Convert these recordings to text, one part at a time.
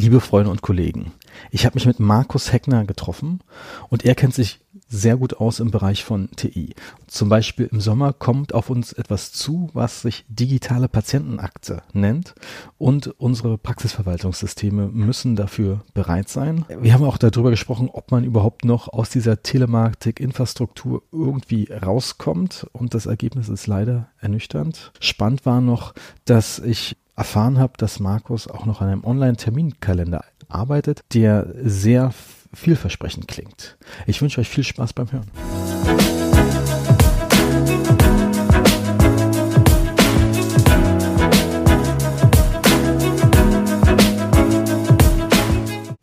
Liebe Freunde und Kollegen, ich habe mich mit Markus Heckner getroffen und er kennt sich sehr gut aus im Bereich von TI. Zum Beispiel im Sommer kommt auf uns etwas zu, was sich digitale Patientenakte nennt und unsere Praxisverwaltungssysteme müssen dafür bereit sein. Wir haben auch darüber gesprochen, ob man überhaupt noch aus dieser Telematik-Infrastruktur irgendwie rauskommt und das Ergebnis ist leider ernüchternd. Spannend war noch, dass ich erfahren habe, dass Markus auch noch an einem Online-Terminkalender arbeitet, der sehr vielversprechend klingt. Ich wünsche euch viel Spaß beim Hören.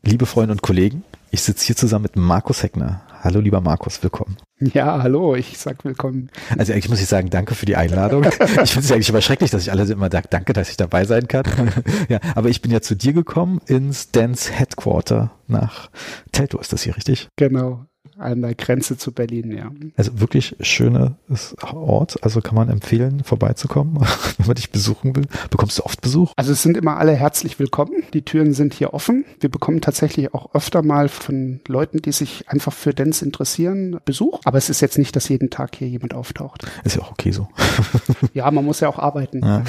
Liebe Freunde und Kollegen, ich sitze hier zusammen mit Markus Heckner. Hallo lieber Markus, willkommen. Ja, hallo, ich sag willkommen. Also eigentlich muss ich sagen, danke für die Einladung. Ich finde es eigentlich immer schrecklich, dass ich alle immer sage, danke, dass ich dabei sein kann. Ja, aber ich bin ja zu dir gekommen ins Dance Headquarter nach Teltow, ist das hier richtig? Genau an der Grenze zu Berlin, ja. Also wirklich schönes Ort. Also kann man empfehlen, vorbeizukommen, wenn man dich besuchen will. Bekommst du oft Besuch? Also es sind immer alle herzlich willkommen. Die Türen sind hier offen. Wir bekommen tatsächlich auch öfter mal von Leuten, die sich einfach für Dance interessieren, Besuch. Aber es ist jetzt nicht, dass jeden Tag hier jemand auftaucht. Ist ja auch okay so. ja, man muss ja auch arbeiten. Ja.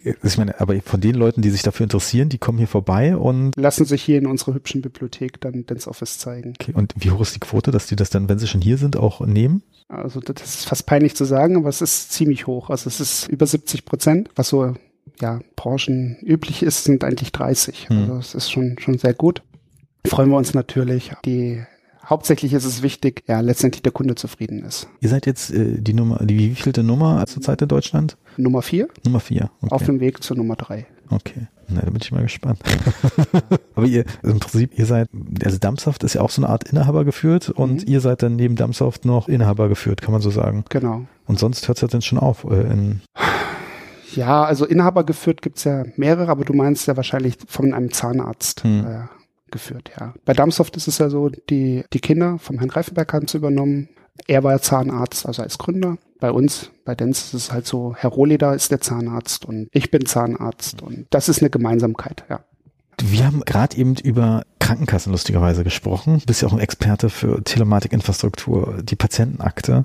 ich meine, aber von den Leuten, die sich dafür interessieren, die kommen hier vorbei und lassen sich hier in unserer hübschen Bibliothek dann Dance Office zeigen. Okay. Und wie hoch ist die Quote, dass die das dann, wenn sie schon hier sind, auch nehmen? Also das ist fast peinlich zu sagen, aber es ist ziemlich hoch. Also es ist über 70 Prozent, was so ja Branchen üblich ist, sind eigentlich 30. Hm. Also es ist schon schon sehr gut. Freuen wir uns natürlich. Die hauptsächlich ist es wichtig, ja, letztendlich der Kunde zufrieden ist. Ihr seid jetzt äh, die Nummer, die wievielte Nummer zurzeit in Deutschland? Nummer vier. Nummer vier. Okay. Auf dem Weg zur Nummer drei. Okay. Na, da bin ich mal gespannt. Aber ihr, im Prinzip, ihr seid, also Dumpsoft ist ja auch so eine Art Inhaber geführt und mhm. ihr seid dann neben Dumpsoft noch Inhaber geführt, kann man so sagen. Genau. Und sonst hört es ja dann schon auf. Äh, in ja, also Inhaber geführt gibt's ja mehrere, aber du meinst ja wahrscheinlich von einem Zahnarzt. Hm. Äh, geführt, ja. Bei Dumpsoft ist es ja so, die, die Kinder vom Herrn Greifenberg haben es übernommen. Er war Zahnarzt, also als Gründer. Bei uns, bei Dens ist es halt so, Herr Rohleder ist der Zahnarzt und ich bin Zahnarzt und das ist eine Gemeinsamkeit, ja. Wir haben gerade eben über Krankenkassen lustigerweise gesprochen. Du bist ja auch ein Experte für Telematikinfrastruktur, die Patientenakte.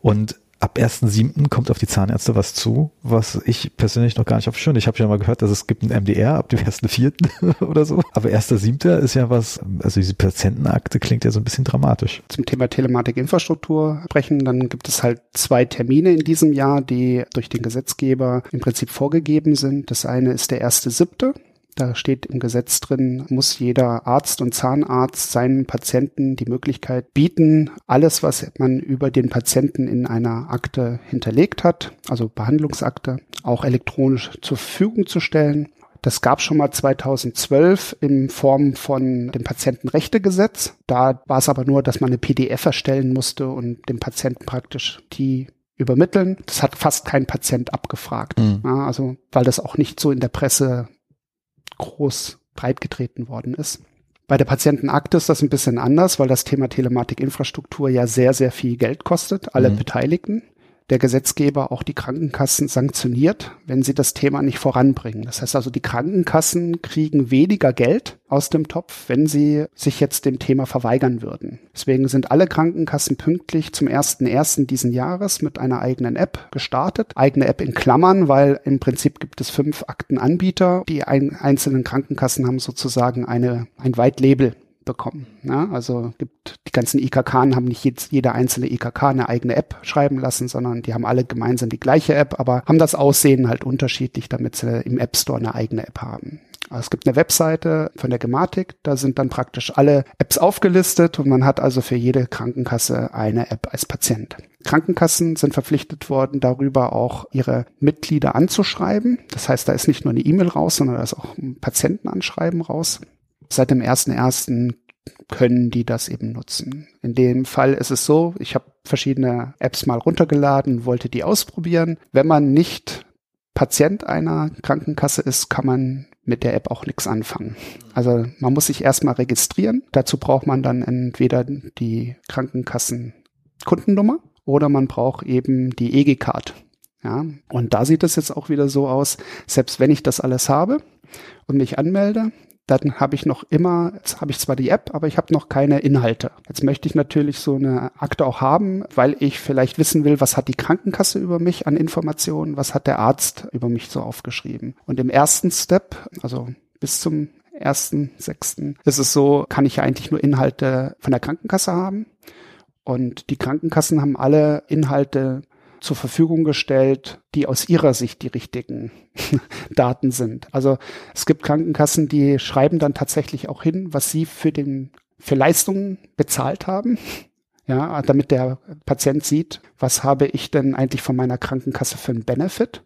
Und ab 1.7. kommt auf die Zahnärzte was zu, was ich persönlich noch gar nicht auf Schön. Ich habe ja mal gehört, dass es gibt ein MDR ab dem 1.4. oder so. Aber 1.7. ist ja was, also diese Patientenakte klingt ja so ein bisschen dramatisch. Zum Thema Telematikinfrastruktur sprechen, dann gibt es halt zwei Termine in diesem Jahr, die durch den Gesetzgeber im Prinzip vorgegeben sind. Das eine ist der 1.7. Da steht im Gesetz drin, muss jeder Arzt und Zahnarzt seinen Patienten die Möglichkeit bieten, alles, was man über den Patienten in einer Akte hinterlegt hat, also Behandlungsakte, auch elektronisch zur Verfügung zu stellen. Das gab schon mal 2012 in Form von dem Patientenrechtegesetz. Da war es aber nur, dass man eine PDF erstellen musste und dem Patienten praktisch die übermitteln. Das hat fast kein Patient abgefragt. Mhm. Ja, also weil das auch nicht so in der Presse groß breitgetreten worden ist. Bei der Patientenakte ist das ein bisschen anders, weil das Thema Telematikinfrastruktur ja sehr, sehr viel Geld kostet, alle mhm. Beteiligten der Gesetzgeber auch die Krankenkassen sanktioniert, wenn sie das Thema nicht voranbringen. Das heißt also, die Krankenkassen kriegen weniger Geld aus dem Topf, wenn sie sich jetzt dem Thema verweigern würden. Deswegen sind alle Krankenkassen pünktlich zum 1.1. diesen Jahres mit einer eigenen App gestartet. Eigene App in Klammern, weil im Prinzip gibt es fünf Aktenanbieter. Die ein, einzelnen Krankenkassen haben sozusagen eine, ein White Label bekommen. Ja, also gibt die ganzen IKK haben nicht jetzt jeder einzelne IKK eine eigene App schreiben lassen, sondern die haben alle gemeinsam die gleiche App, aber haben das Aussehen halt unterschiedlich, damit sie im App Store eine eigene App haben. Also es gibt eine Webseite von der Gematik, da sind dann praktisch alle Apps aufgelistet und man hat also für jede Krankenkasse eine App als Patient. Krankenkassen sind verpflichtet worden, darüber auch ihre Mitglieder anzuschreiben. Das heißt, da ist nicht nur eine E-Mail raus, sondern da ist auch ein Patientenanschreiben raus. Seit dem 1.1. können die das eben nutzen. In dem Fall ist es so, ich habe verschiedene Apps mal runtergeladen, wollte die ausprobieren. Wenn man nicht Patient einer Krankenkasse ist, kann man mit der App auch nichts anfangen. Also man muss sich erstmal registrieren. Dazu braucht man dann entweder die Krankenkassen-Kundennummer oder man braucht eben die EG-Card. Ja, und da sieht es jetzt auch wieder so aus, selbst wenn ich das alles habe und mich anmelde, dann habe ich noch immer, jetzt habe ich zwar die App, aber ich habe noch keine Inhalte. Jetzt möchte ich natürlich so eine Akte auch haben, weil ich vielleicht wissen will, was hat die Krankenkasse über mich an Informationen, was hat der Arzt über mich so aufgeschrieben. Und im ersten Step, also bis zum ersten, sechsten, ist es so, kann ich eigentlich nur Inhalte von der Krankenkasse haben. Und die Krankenkassen haben alle Inhalte zur Verfügung gestellt, die aus ihrer Sicht die richtigen Daten sind. Also es gibt Krankenkassen, die schreiben dann tatsächlich auch hin, was sie für den für Leistungen bezahlt haben. Ja, damit der Patient sieht, was habe ich denn eigentlich von meiner Krankenkasse für einen Benefit?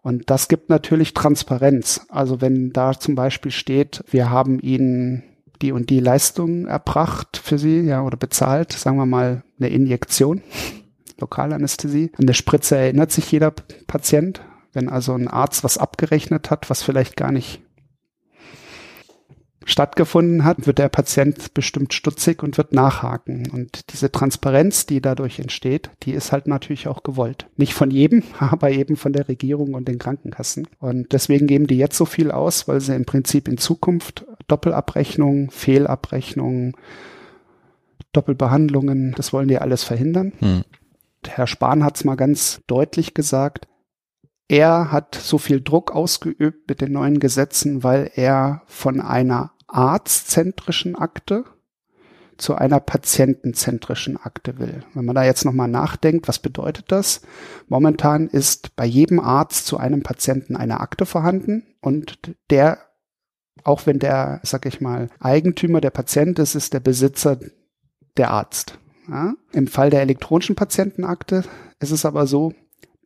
Und das gibt natürlich Transparenz. Also wenn da zum Beispiel steht, wir haben Ihnen die und die Leistung erbracht für Sie, ja, oder bezahlt, sagen wir mal eine Injektion, Lokalanästhesie. An der Spritze erinnert sich jeder Patient. Wenn also ein Arzt was abgerechnet hat, was vielleicht gar nicht stattgefunden hat, wird der Patient bestimmt stutzig und wird nachhaken. Und diese Transparenz, die dadurch entsteht, die ist halt natürlich auch gewollt. Nicht von jedem, aber eben von der Regierung und den Krankenkassen. Und deswegen geben die jetzt so viel aus, weil sie im Prinzip in Zukunft Doppelabrechnungen, Fehlabrechnungen, Doppelbehandlungen, das wollen die alles verhindern. Hm. Herr Spahn hat es mal ganz deutlich gesagt, er hat so viel Druck ausgeübt mit den neuen Gesetzen, weil er von einer arztzentrischen Akte zu einer patientenzentrischen Akte will. Wenn man da jetzt nochmal nachdenkt, was bedeutet das? Momentan ist bei jedem Arzt zu einem Patienten eine Akte vorhanden und der, auch wenn der, sag ich mal, Eigentümer der Patient ist, ist der Besitzer der Arzt. Ja? Im Fall der elektronischen Patientenakte ist es aber so,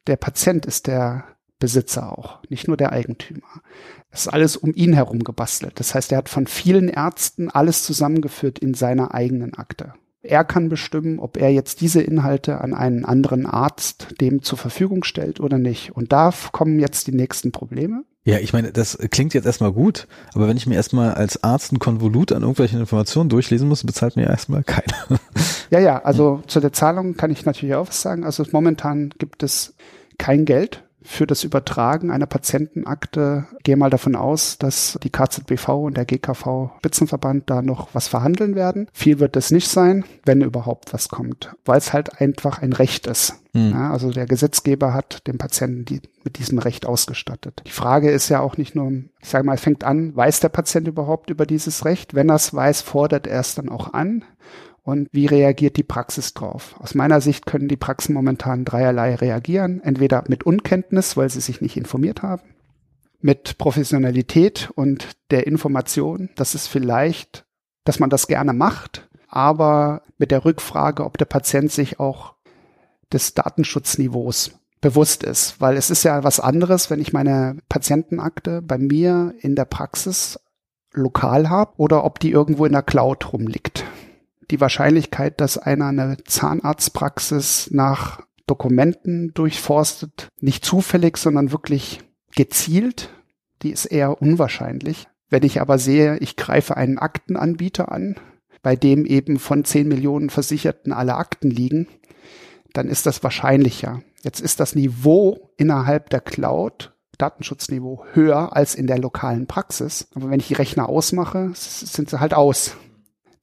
der Patient ist der Besitzer auch, nicht nur der Eigentümer. Es ist alles um ihn herum gebastelt. Das heißt, er hat von vielen Ärzten alles zusammengeführt in seiner eigenen Akte. Er kann bestimmen, ob er jetzt diese Inhalte an einen anderen Arzt dem zur Verfügung stellt oder nicht. Und da kommen jetzt die nächsten Probleme. Ja, ich meine, das klingt jetzt erstmal gut, aber wenn ich mir erstmal als Arzt ein Konvolut an irgendwelchen Informationen durchlesen muss, bezahlt mir erstmal keiner. Ja, ja, also zu der Zahlung kann ich natürlich auch was sagen. Also momentan gibt es kein Geld für das Übertragen einer Patientenakte. Gehe mal davon aus, dass die KZBV und der GKV Spitzenverband da noch was verhandeln werden. Viel wird es nicht sein, wenn überhaupt was kommt, weil es halt einfach ein Recht ist. Mhm. Ja, also der Gesetzgeber hat den Patienten die, mit diesem Recht ausgestattet. Die Frage ist ja auch nicht nur, ich sage mal, es fängt an, weiß der Patient überhaupt über dieses Recht? Wenn er es weiß, fordert er es dann auch an und wie reagiert die Praxis drauf? Aus meiner Sicht können die Praxen momentan dreierlei reagieren. Entweder mit Unkenntnis, weil sie sich nicht informiert haben, mit Professionalität und der Information, dass es vielleicht, dass man das gerne macht, aber mit der Rückfrage, ob der Patient sich auch des Datenschutzniveaus bewusst ist, weil es ist ja was anderes, wenn ich meine Patientenakte bei mir in der Praxis lokal habe oder ob die irgendwo in der Cloud rumliegt die Wahrscheinlichkeit, dass einer eine Zahnarztpraxis nach Dokumenten durchforstet, nicht zufällig, sondern wirklich gezielt, die ist eher unwahrscheinlich. Wenn ich aber sehe, ich greife einen Aktenanbieter an, bei dem eben von 10 Millionen Versicherten alle Akten liegen, dann ist das wahrscheinlicher. Jetzt ist das Niveau innerhalb der Cloud, Datenschutzniveau, höher als in der lokalen Praxis. Aber wenn ich die Rechner ausmache, sind sie halt aus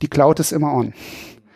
die Cloud ist immer on.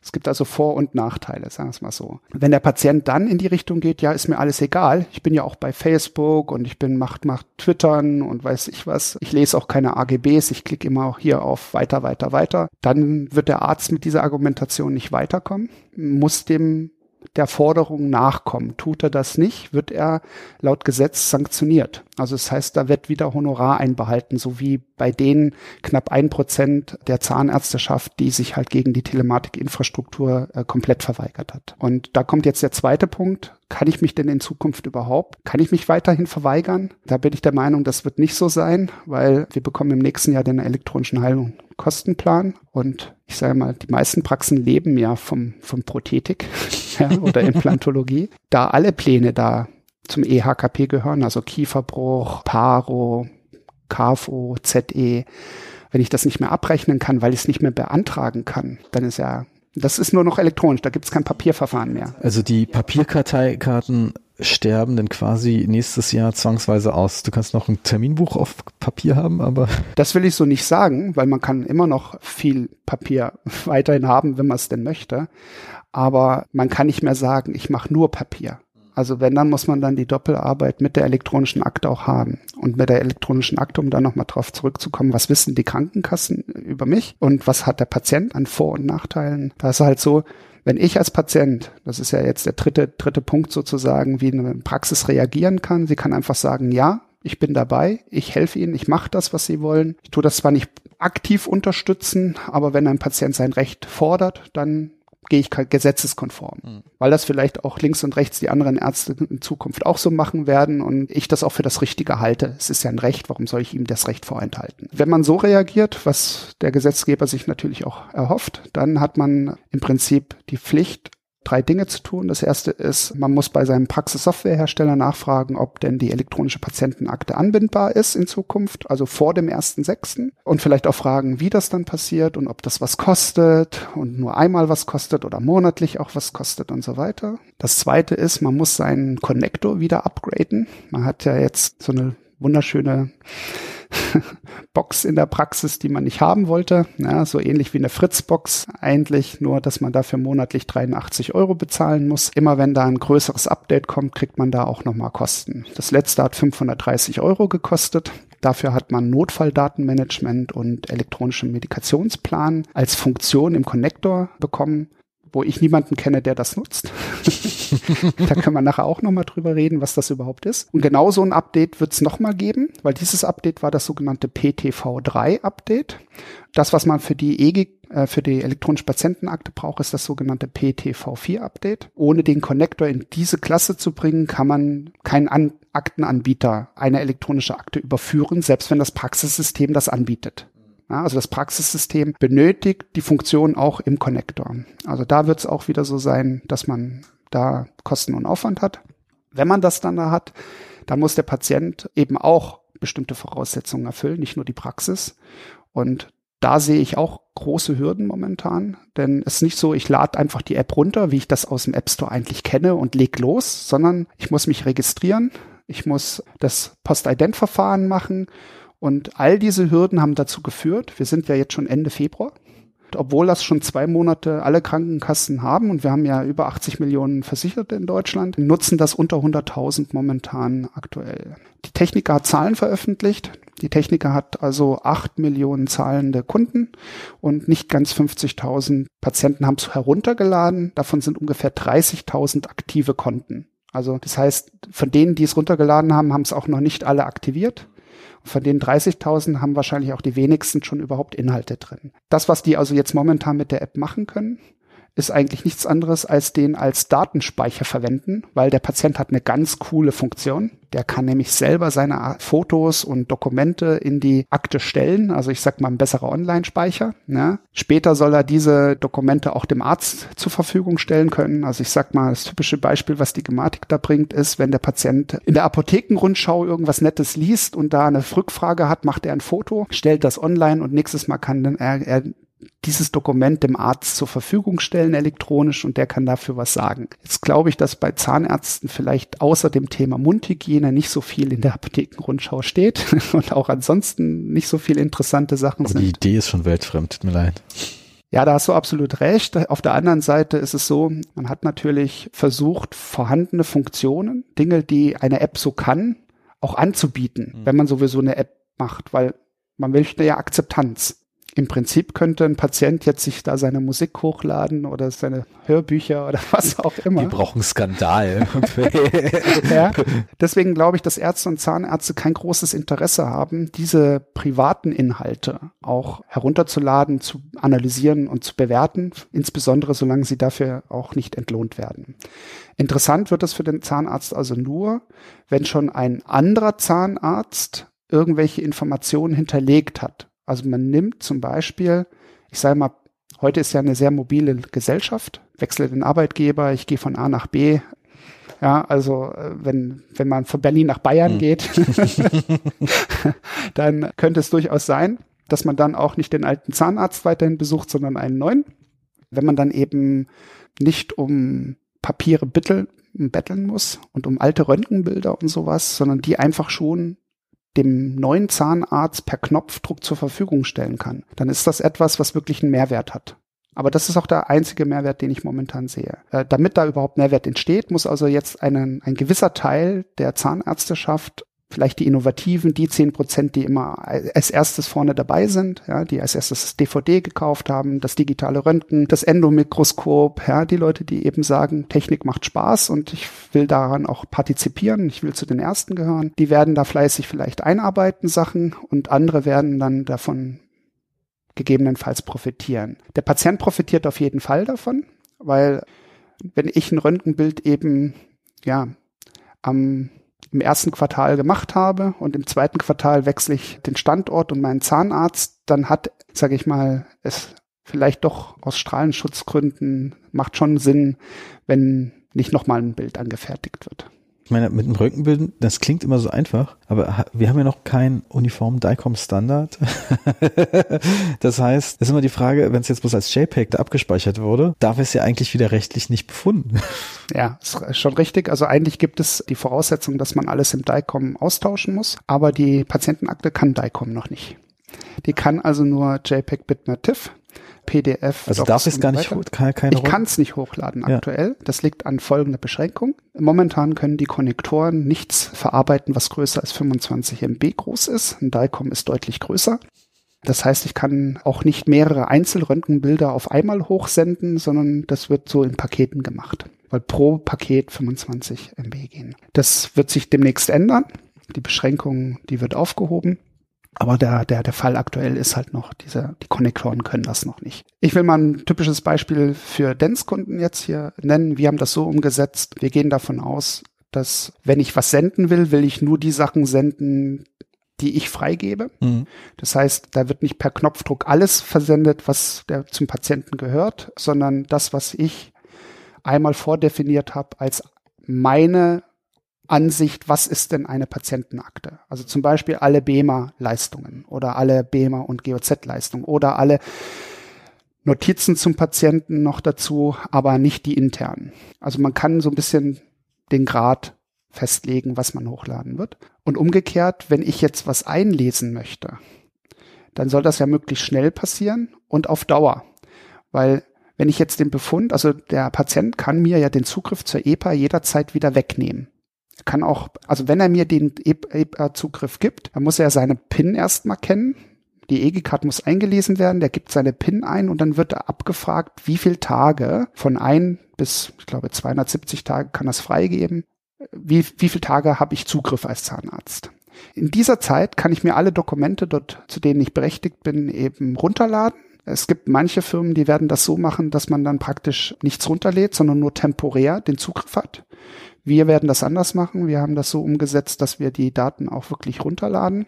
Es gibt also Vor- und Nachteile, sagen wir es mal so. Wenn der Patient dann in die Richtung geht, ja, ist mir alles egal. Ich bin ja auch bei Facebook und ich bin macht, macht Twittern und weiß ich was. Ich lese auch keine AGBs. Ich klicke immer auch hier auf weiter, weiter, weiter. Dann wird der Arzt mit dieser Argumentation nicht weiterkommen, muss dem der Forderung nachkommen. Tut er das nicht, wird er laut Gesetz sanktioniert. Also das heißt, da wird wieder Honorar einbehalten, so wie bei den knapp ein Prozent der Zahnärzteschaft, die sich halt gegen die Telematikinfrastruktur äh, komplett verweigert hat. Und da kommt jetzt der zweite Punkt. Kann ich mich denn in Zukunft überhaupt, kann ich mich weiterhin verweigern? Da bin ich der Meinung, das wird nicht so sein, weil wir bekommen im nächsten Jahr den elektronischen Heilungskostenplan und ich sage mal, die meisten Praxen leben ja vom, vom Prothetik ja, oder Implantologie. da alle Pläne da zum EHKP gehören, also Kieferbruch, Paro, KFO, ZE, wenn ich das nicht mehr abrechnen kann, weil ich es nicht mehr beantragen kann, dann ist ja, das ist nur noch elektronisch, da gibt es kein Papierverfahren mehr. Also die Papierkarteikarten sterben denn quasi nächstes Jahr zwangsweise aus? Du kannst noch ein Terminbuch auf Papier haben, aber. Das will ich so nicht sagen, weil man kann immer noch viel Papier weiterhin haben, wenn man es denn möchte. Aber man kann nicht mehr sagen, ich mache nur Papier. Also wenn, dann muss man dann die Doppelarbeit mit der elektronischen Akte auch haben. Und mit der elektronischen Akte, um da nochmal drauf zurückzukommen, was wissen die Krankenkassen über mich und was hat der Patient an Vor- und Nachteilen? Da ist halt so, wenn ich als Patient, das ist ja jetzt der dritte, dritte Punkt sozusagen, wie eine Praxis reagieren kann, sie kann einfach sagen, ja, ich bin dabei, ich helfe Ihnen, ich mache das, was Sie wollen. Ich tue das zwar nicht aktiv unterstützen, aber wenn ein Patient sein Recht fordert, dann gehe ich gesetzeskonform. Mhm. Weil das vielleicht auch links und rechts die anderen Ärzte in Zukunft auch so machen werden und ich das auch für das Richtige halte. Es ist ja ein Recht, warum soll ich ihm das Recht vorenthalten? Wenn man so reagiert, was der Gesetzgeber sich natürlich auch erhofft, dann hat man im Prinzip die Pflicht, drei Dinge zu tun. Das erste ist, man muss bei seinem Praxissoftwarehersteller nachfragen, ob denn die elektronische Patientenakte anbindbar ist in Zukunft, also vor dem ersten sechsten und vielleicht auch fragen, wie das dann passiert und ob das was kostet und nur einmal was kostet oder monatlich auch was kostet und so weiter. Das zweite ist, man muss seinen Connector wieder upgraden. Man hat ja jetzt so eine wunderschöne Box in der Praxis, die man nicht haben wollte. Ja, so ähnlich wie eine Fritz-Box eigentlich, nur dass man dafür monatlich 83 Euro bezahlen muss. Immer wenn da ein größeres Update kommt, kriegt man da auch nochmal Kosten. Das letzte hat 530 Euro gekostet. Dafür hat man Notfalldatenmanagement und elektronischen Medikationsplan als Funktion im Connector bekommen wo ich niemanden kenne, der das nutzt. da können wir nachher auch nochmal drüber reden, was das überhaupt ist. Und genau so ein Update wird es nochmal geben, weil dieses Update war das sogenannte PTV3-Update. Das, was man für die EG, äh, für die elektronische Patientenakte braucht, ist das sogenannte PTV4-Update. Ohne den Connector in diese Klasse zu bringen, kann man keinen An Aktenanbieter eine elektronische Akte überführen, selbst wenn das Praxissystem das anbietet. Also das Praxissystem benötigt die Funktion auch im Connector. Also da wird es auch wieder so sein, dass man da Kosten und Aufwand hat. Wenn man das dann da hat, dann muss der Patient eben auch bestimmte Voraussetzungen erfüllen, nicht nur die Praxis. Und da sehe ich auch große Hürden momentan, denn es ist nicht so, ich lade einfach die App runter, wie ich das aus dem App Store eigentlich kenne und leg los, sondern ich muss mich registrieren, ich muss das Postident-Verfahren machen und all diese Hürden haben dazu geführt, wir sind ja jetzt schon Ende Februar, obwohl das schon zwei Monate alle Krankenkassen haben und wir haben ja über 80 Millionen Versicherte in Deutschland, nutzen das unter 100.000 momentan aktuell. Die Techniker hat Zahlen veröffentlicht. Die Techniker hat also acht Millionen zahlende Kunden und nicht ganz 50.000 Patienten haben es heruntergeladen. Davon sind ungefähr 30.000 aktive Konten. Also das heißt, von denen, die es runtergeladen haben, haben es auch noch nicht alle aktiviert. Von den 30.000 haben wahrscheinlich auch die wenigsten schon überhaupt Inhalte drin. Das, was die also jetzt momentan mit der App machen können, ist eigentlich nichts anderes als den als Datenspeicher verwenden, weil der Patient hat eine ganz coole Funktion. Der kann nämlich selber seine Fotos und Dokumente in die Akte stellen. Also ich sag mal ein besserer Online-Speicher. Ne? Später soll er diese Dokumente auch dem Arzt zur Verfügung stellen können. Also ich sag mal, das typische Beispiel, was die Gematik da bringt, ist, wenn der Patient in der Apothekenrundschau irgendwas Nettes liest und da eine Rückfrage hat, macht er ein Foto, stellt das online und nächstes Mal kann er, er dieses Dokument dem Arzt zur Verfügung stellen elektronisch und der kann dafür was sagen. Jetzt glaube ich, dass bei Zahnärzten vielleicht außer dem Thema Mundhygiene nicht so viel in der Apothekenrundschau steht und auch ansonsten nicht so viel interessante Sachen Aber sind. Die Idee ist schon weltfremd, tut mir leid. Ja, da hast du absolut recht. Auf der anderen Seite ist es so, man hat natürlich versucht, vorhandene Funktionen, Dinge, die eine App so kann, auch anzubieten, mhm. wenn man sowieso eine App macht, weil man möchte ja Akzeptanz im Prinzip könnte ein Patient jetzt sich da seine Musik hochladen oder seine Hörbücher oder was auch immer. Die brauchen Skandal. ja, deswegen glaube ich, dass Ärzte und Zahnärzte kein großes Interesse haben, diese privaten Inhalte auch herunterzuladen, zu analysieren und zu bewerten, insbesondere solange sie dafür auch nicht entlohnt werden. Interessant wird es für den Zahnarzt also nur, wenn schon ein anderer Zahnarzt irgendwelche Informationen hinterlegt hat also man nimmt zum Beispiel, ich sage mal, heute ist ja eine sehr mobile Gesellschaft, wechsle den Arbeitgeber, ich gehe von A nach B. Ja, also äh, wenn, wenn man von Berlin nach Bayern hm. geht, dann könnte es durchaus sein, dass man dann auch nicht den alten Zahnarzt weiterhin besucht, sondern einen neuen. Wenn man dann eben nicht um Papiere bitteln betteln muss und um alte Röntgenbilder und sowas, sondern die einfach schon dem neuen Zahnarzt per Knopfdruck zur Verfügung stellen kann, dann ist das etwas, was wirklich einen Mehrwert hat. Aber das ist auch der einzige Mehrwert, den ich momentan sehe. Äh, damit da überhaupt Mehrwert entsteht, muss also jetzt einen, ein gewisser Teil der Zahnärzteschaft vielleicht die Innovativen, die zehn Prozent, die immer als erstes vorne dabei sind, ja, die als erstes das DVD gekauft haben, das digitale Röntgen, das Endomikroskop, ja, die Leute, die eben sagen, Technik macht Spaß und ich will daran auch partizipieren, ich will zu den Ersten gehören, die werden da fleißig vielleicht einarbeiten Sachen und andere werden dann davon gegebenenfalls profitieren. Der Patient profitiert auf jeden Fall davon, weil wenn ich ein Röntgenbild eben, ja, am im ersten Quartal gemacht habe und im zweiten Quartal wechsle ich den Standort und meinen Zahnarzt, dann hat, sage ich mal, es vielleicht doch aus Strahlenschutzgründen macht schon Sinn, wenn nicht nochmal ein Bild angefertigt wird. Ich meine, mit dem Röntgenbild, das klingt immer so einfach, aber wir haben ja noch keinen uniformen DICOM-Standard. das heißt, ist immer die Frage, wenn es jetzt bloß als JPEG da abgespeichert wurde, darf es ja eigentlich wieder rechtlich nicht befunden. Ja, ist schon richtig. Also eigentlich gibt es die Voraussetzung, dass man alles im DICOM austauschen muss, aber die Patientenakte kann DICOM noch nicht. Die kann also nur JPEG Bitmap TIFF. PDF. Also darf es gar nicht, keine, keine Ich kann es nicht hochladen ja. aktuell. Das liegt an folgender Beschränkung. Momentan können die Konnektoren nichts verarbeiten, was größer als 25 MB groß ist. Ein DICOM ist deutlich größer. Das heißt, ich kann auch nicht mehrere Einzelröntgenbilder auf einmal hochsenden, sondern das wird so in Paketen gemacht, weil pro Paket 25 MB gehen. Das wird sich demnächst ändern. Die Beschränkung, die wird aufgehoben. Aber der, der, der Fall aktuell ist halt noch, diese, die Konnektoren können das noch nicht. Ich will mal ein typisches Beispiel für Dance-Kunden jetzt hier nennen. Wir haben das so umgesetzt. Wir gehen davon aus, dass wenn ich was senden will, will ich nur die Sachen senden, die ich freigebe. Mhm. Das heißt, da wird nicht per Knopfdruck alles versendet, was der zum Patienten gehört, sondern das, was ich einmal vordefiniert habe als meine Ansicht, was ist denn eine Patientenakte? Also zum Beispiel alle BEMA-Leistungen oder alle BEMA- und GOZ-Leistungen oder alle Notizen zum Patienten noch dazu, aber nicht die internen. Also man kann so ein bisschen den Grad festlegen, was man hochladen wird. Und umgekehrt, wenn ich jetzt was einlesen möchte, dann soll das ja möglichst schnell passieren und auf Dauer. Weil wenn ich jetzt den Befund, also der Patient kann mir ja den Zugriff zur EPA jederzeit wieder wegnehmen kann auch, also wenn er mir den EPA-Zugriff gibt, dann muss er seine PIN erstmal kennen. Die EG-Card muss eingelesen werden, der gibt seine PIN ein und dann wird er abgefragt, wie viele Tage von ein bis, ich glaube, 270 Tage kann das freigeben. Wie, wie viele Tage habe ich Zugriff als Zahnarzt? In dieser Zeit kann ich mir alle Dokumente dort, zu denen ich berechtigt bin, eben runterladen. Es gibt manche Firmen, die werden das so machen, dass man dann praktisch nichts runterlädt, sondern nur temporär den Zugriff hat. Wir werden das anders machen. Wir haben das so umgesetzt, dass wir die Daten auch wirklich runterladen,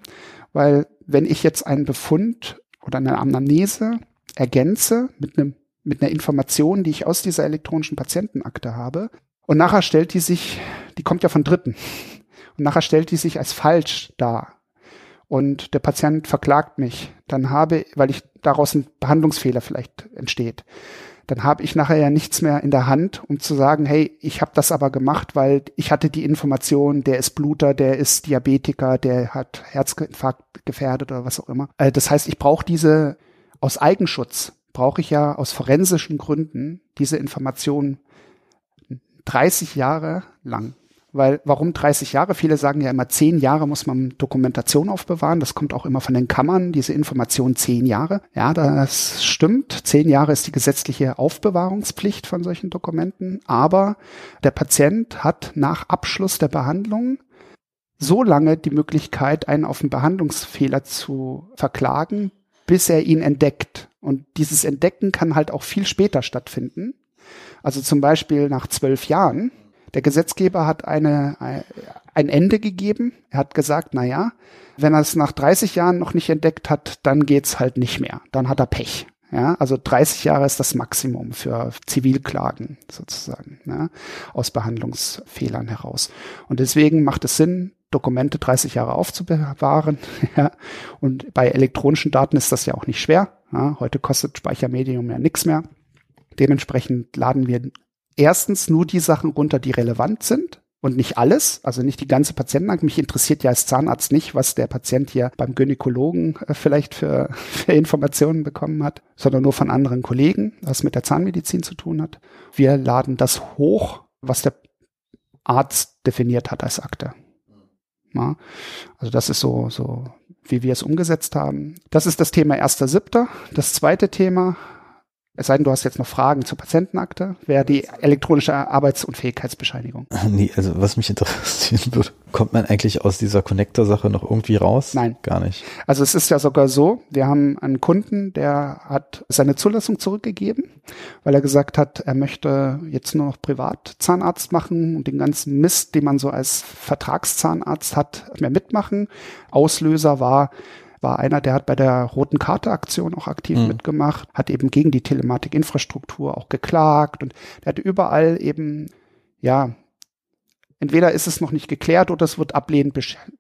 weil wenn ich jetzt einen Befund oder eine Anamnese ergänze mit einem mit einer Information, die ich aus dieser elektronischen Patientenakte habe, und nachher stellt die sich, die kommt ja von Dritten, und nachher stellt die sich als falsch dar. Und der Patient verklagt mich, dann habe, weil ich daraus ein Behandlungsfehler vielleicht entsteht, dann habe ich nachher ja nichts mehr in der Hand, um zu sagen, hey, ich habe das aber gemacht, weil ich hatte die Information, der ist Bluter, der ist Diabetiker, der hat Herzinfarkt gefährdet oder was auch immer. Äh, das heißt, ich brauche diese aus Eigenschutz, brauche ich ja aus forensischen Gründen diese Information 30 Jahre lang. Weil, warum 30 Jahre? Viele sagen ja immer, 10 Jahre muss man Dokumentation aufbewahren. Das kommt auch immer von den Kammern, diese Information 10 Jahre. Ja, das stimmt. 10 Jahre ist die gesetzliche Aufbewahrungspflicht von solchen Dokumenten. Aber der Patient hat nach Abschluss der Behandlung so lange die Möglichkeit, einen auf einen Behandlungsfehler zu verklagen, bis er ihn entdeckt. Und dieses Entdecken kann halt auch viel später stattfinden. Also zum Beispiel nach zwölf Jahren der Gesetzgeber hat eine, ein Ende gegeben. Er hat gesagt, na ja, wenn er es nach 30 Jahren noch nicht entdeckt hat, dann geht's halt nicht mehr. Dann hat er Pech. Ja, also 30 Jahre ist das Maximum für Zivilklagen sozusagen, ja, aus Behandlungsfehlern heraus. Und deswegen macht es Sinn, Dokumente 30 Jahre aufzubewahren. Ja. Und bei elektronischen Daten ist das ja auch nicht schwer. Ja. Heute kostet Speichermedium ja nichts mehr. Dementsprechend laden wir erstens nur die Sachen runter, die relevant sind und nicht alles, also nicht die ganze Patientenakte. Mich interessiert ja als Zahnarzt nicht, was der Patient hier beim Gynäkologen äh, vielleicht für, für Informationen bekommen hat, sondern nur von anderen Kollegen, was mit der Zahnmedizin zu tun hat. Wir laden das hoch, was der Arzt definiert hat als Akte. Ja, also das ist so, so, wie wir es umgesetzt haben. Das ist das Thema 1.7. Das zweite Thema es sei denn, du hast jetzt noch Fragen zur Patientenakte, wäre die elektronische Arbeitsunfähigkeitsbescheinigung. Nee, also was mich interessieren würde, kommt man eigentlich aus dieser Connector-Sache noch irgendwie raus? Nein. Gar nicht. Also es ist ja sogar so, wir haben einen Kunden, der hat seine Zulassung zurückgegeben, weil er gesagt hat, er möchte jetzt nur noch Privatzahnarzt machen und den ganzen Mist, den man so als Vertragszahnarzt hat, mehr mitmachen. Auslöser war, war einer, der hat bei der Roten Karte Aktion auch aktiv mhm. mitgemacht, hat eben gegen die Telematikinfrastruktur auch geklagt und der hat überall eben, ja, entweder ist es noch nicht geklärt oder es wird ablehnend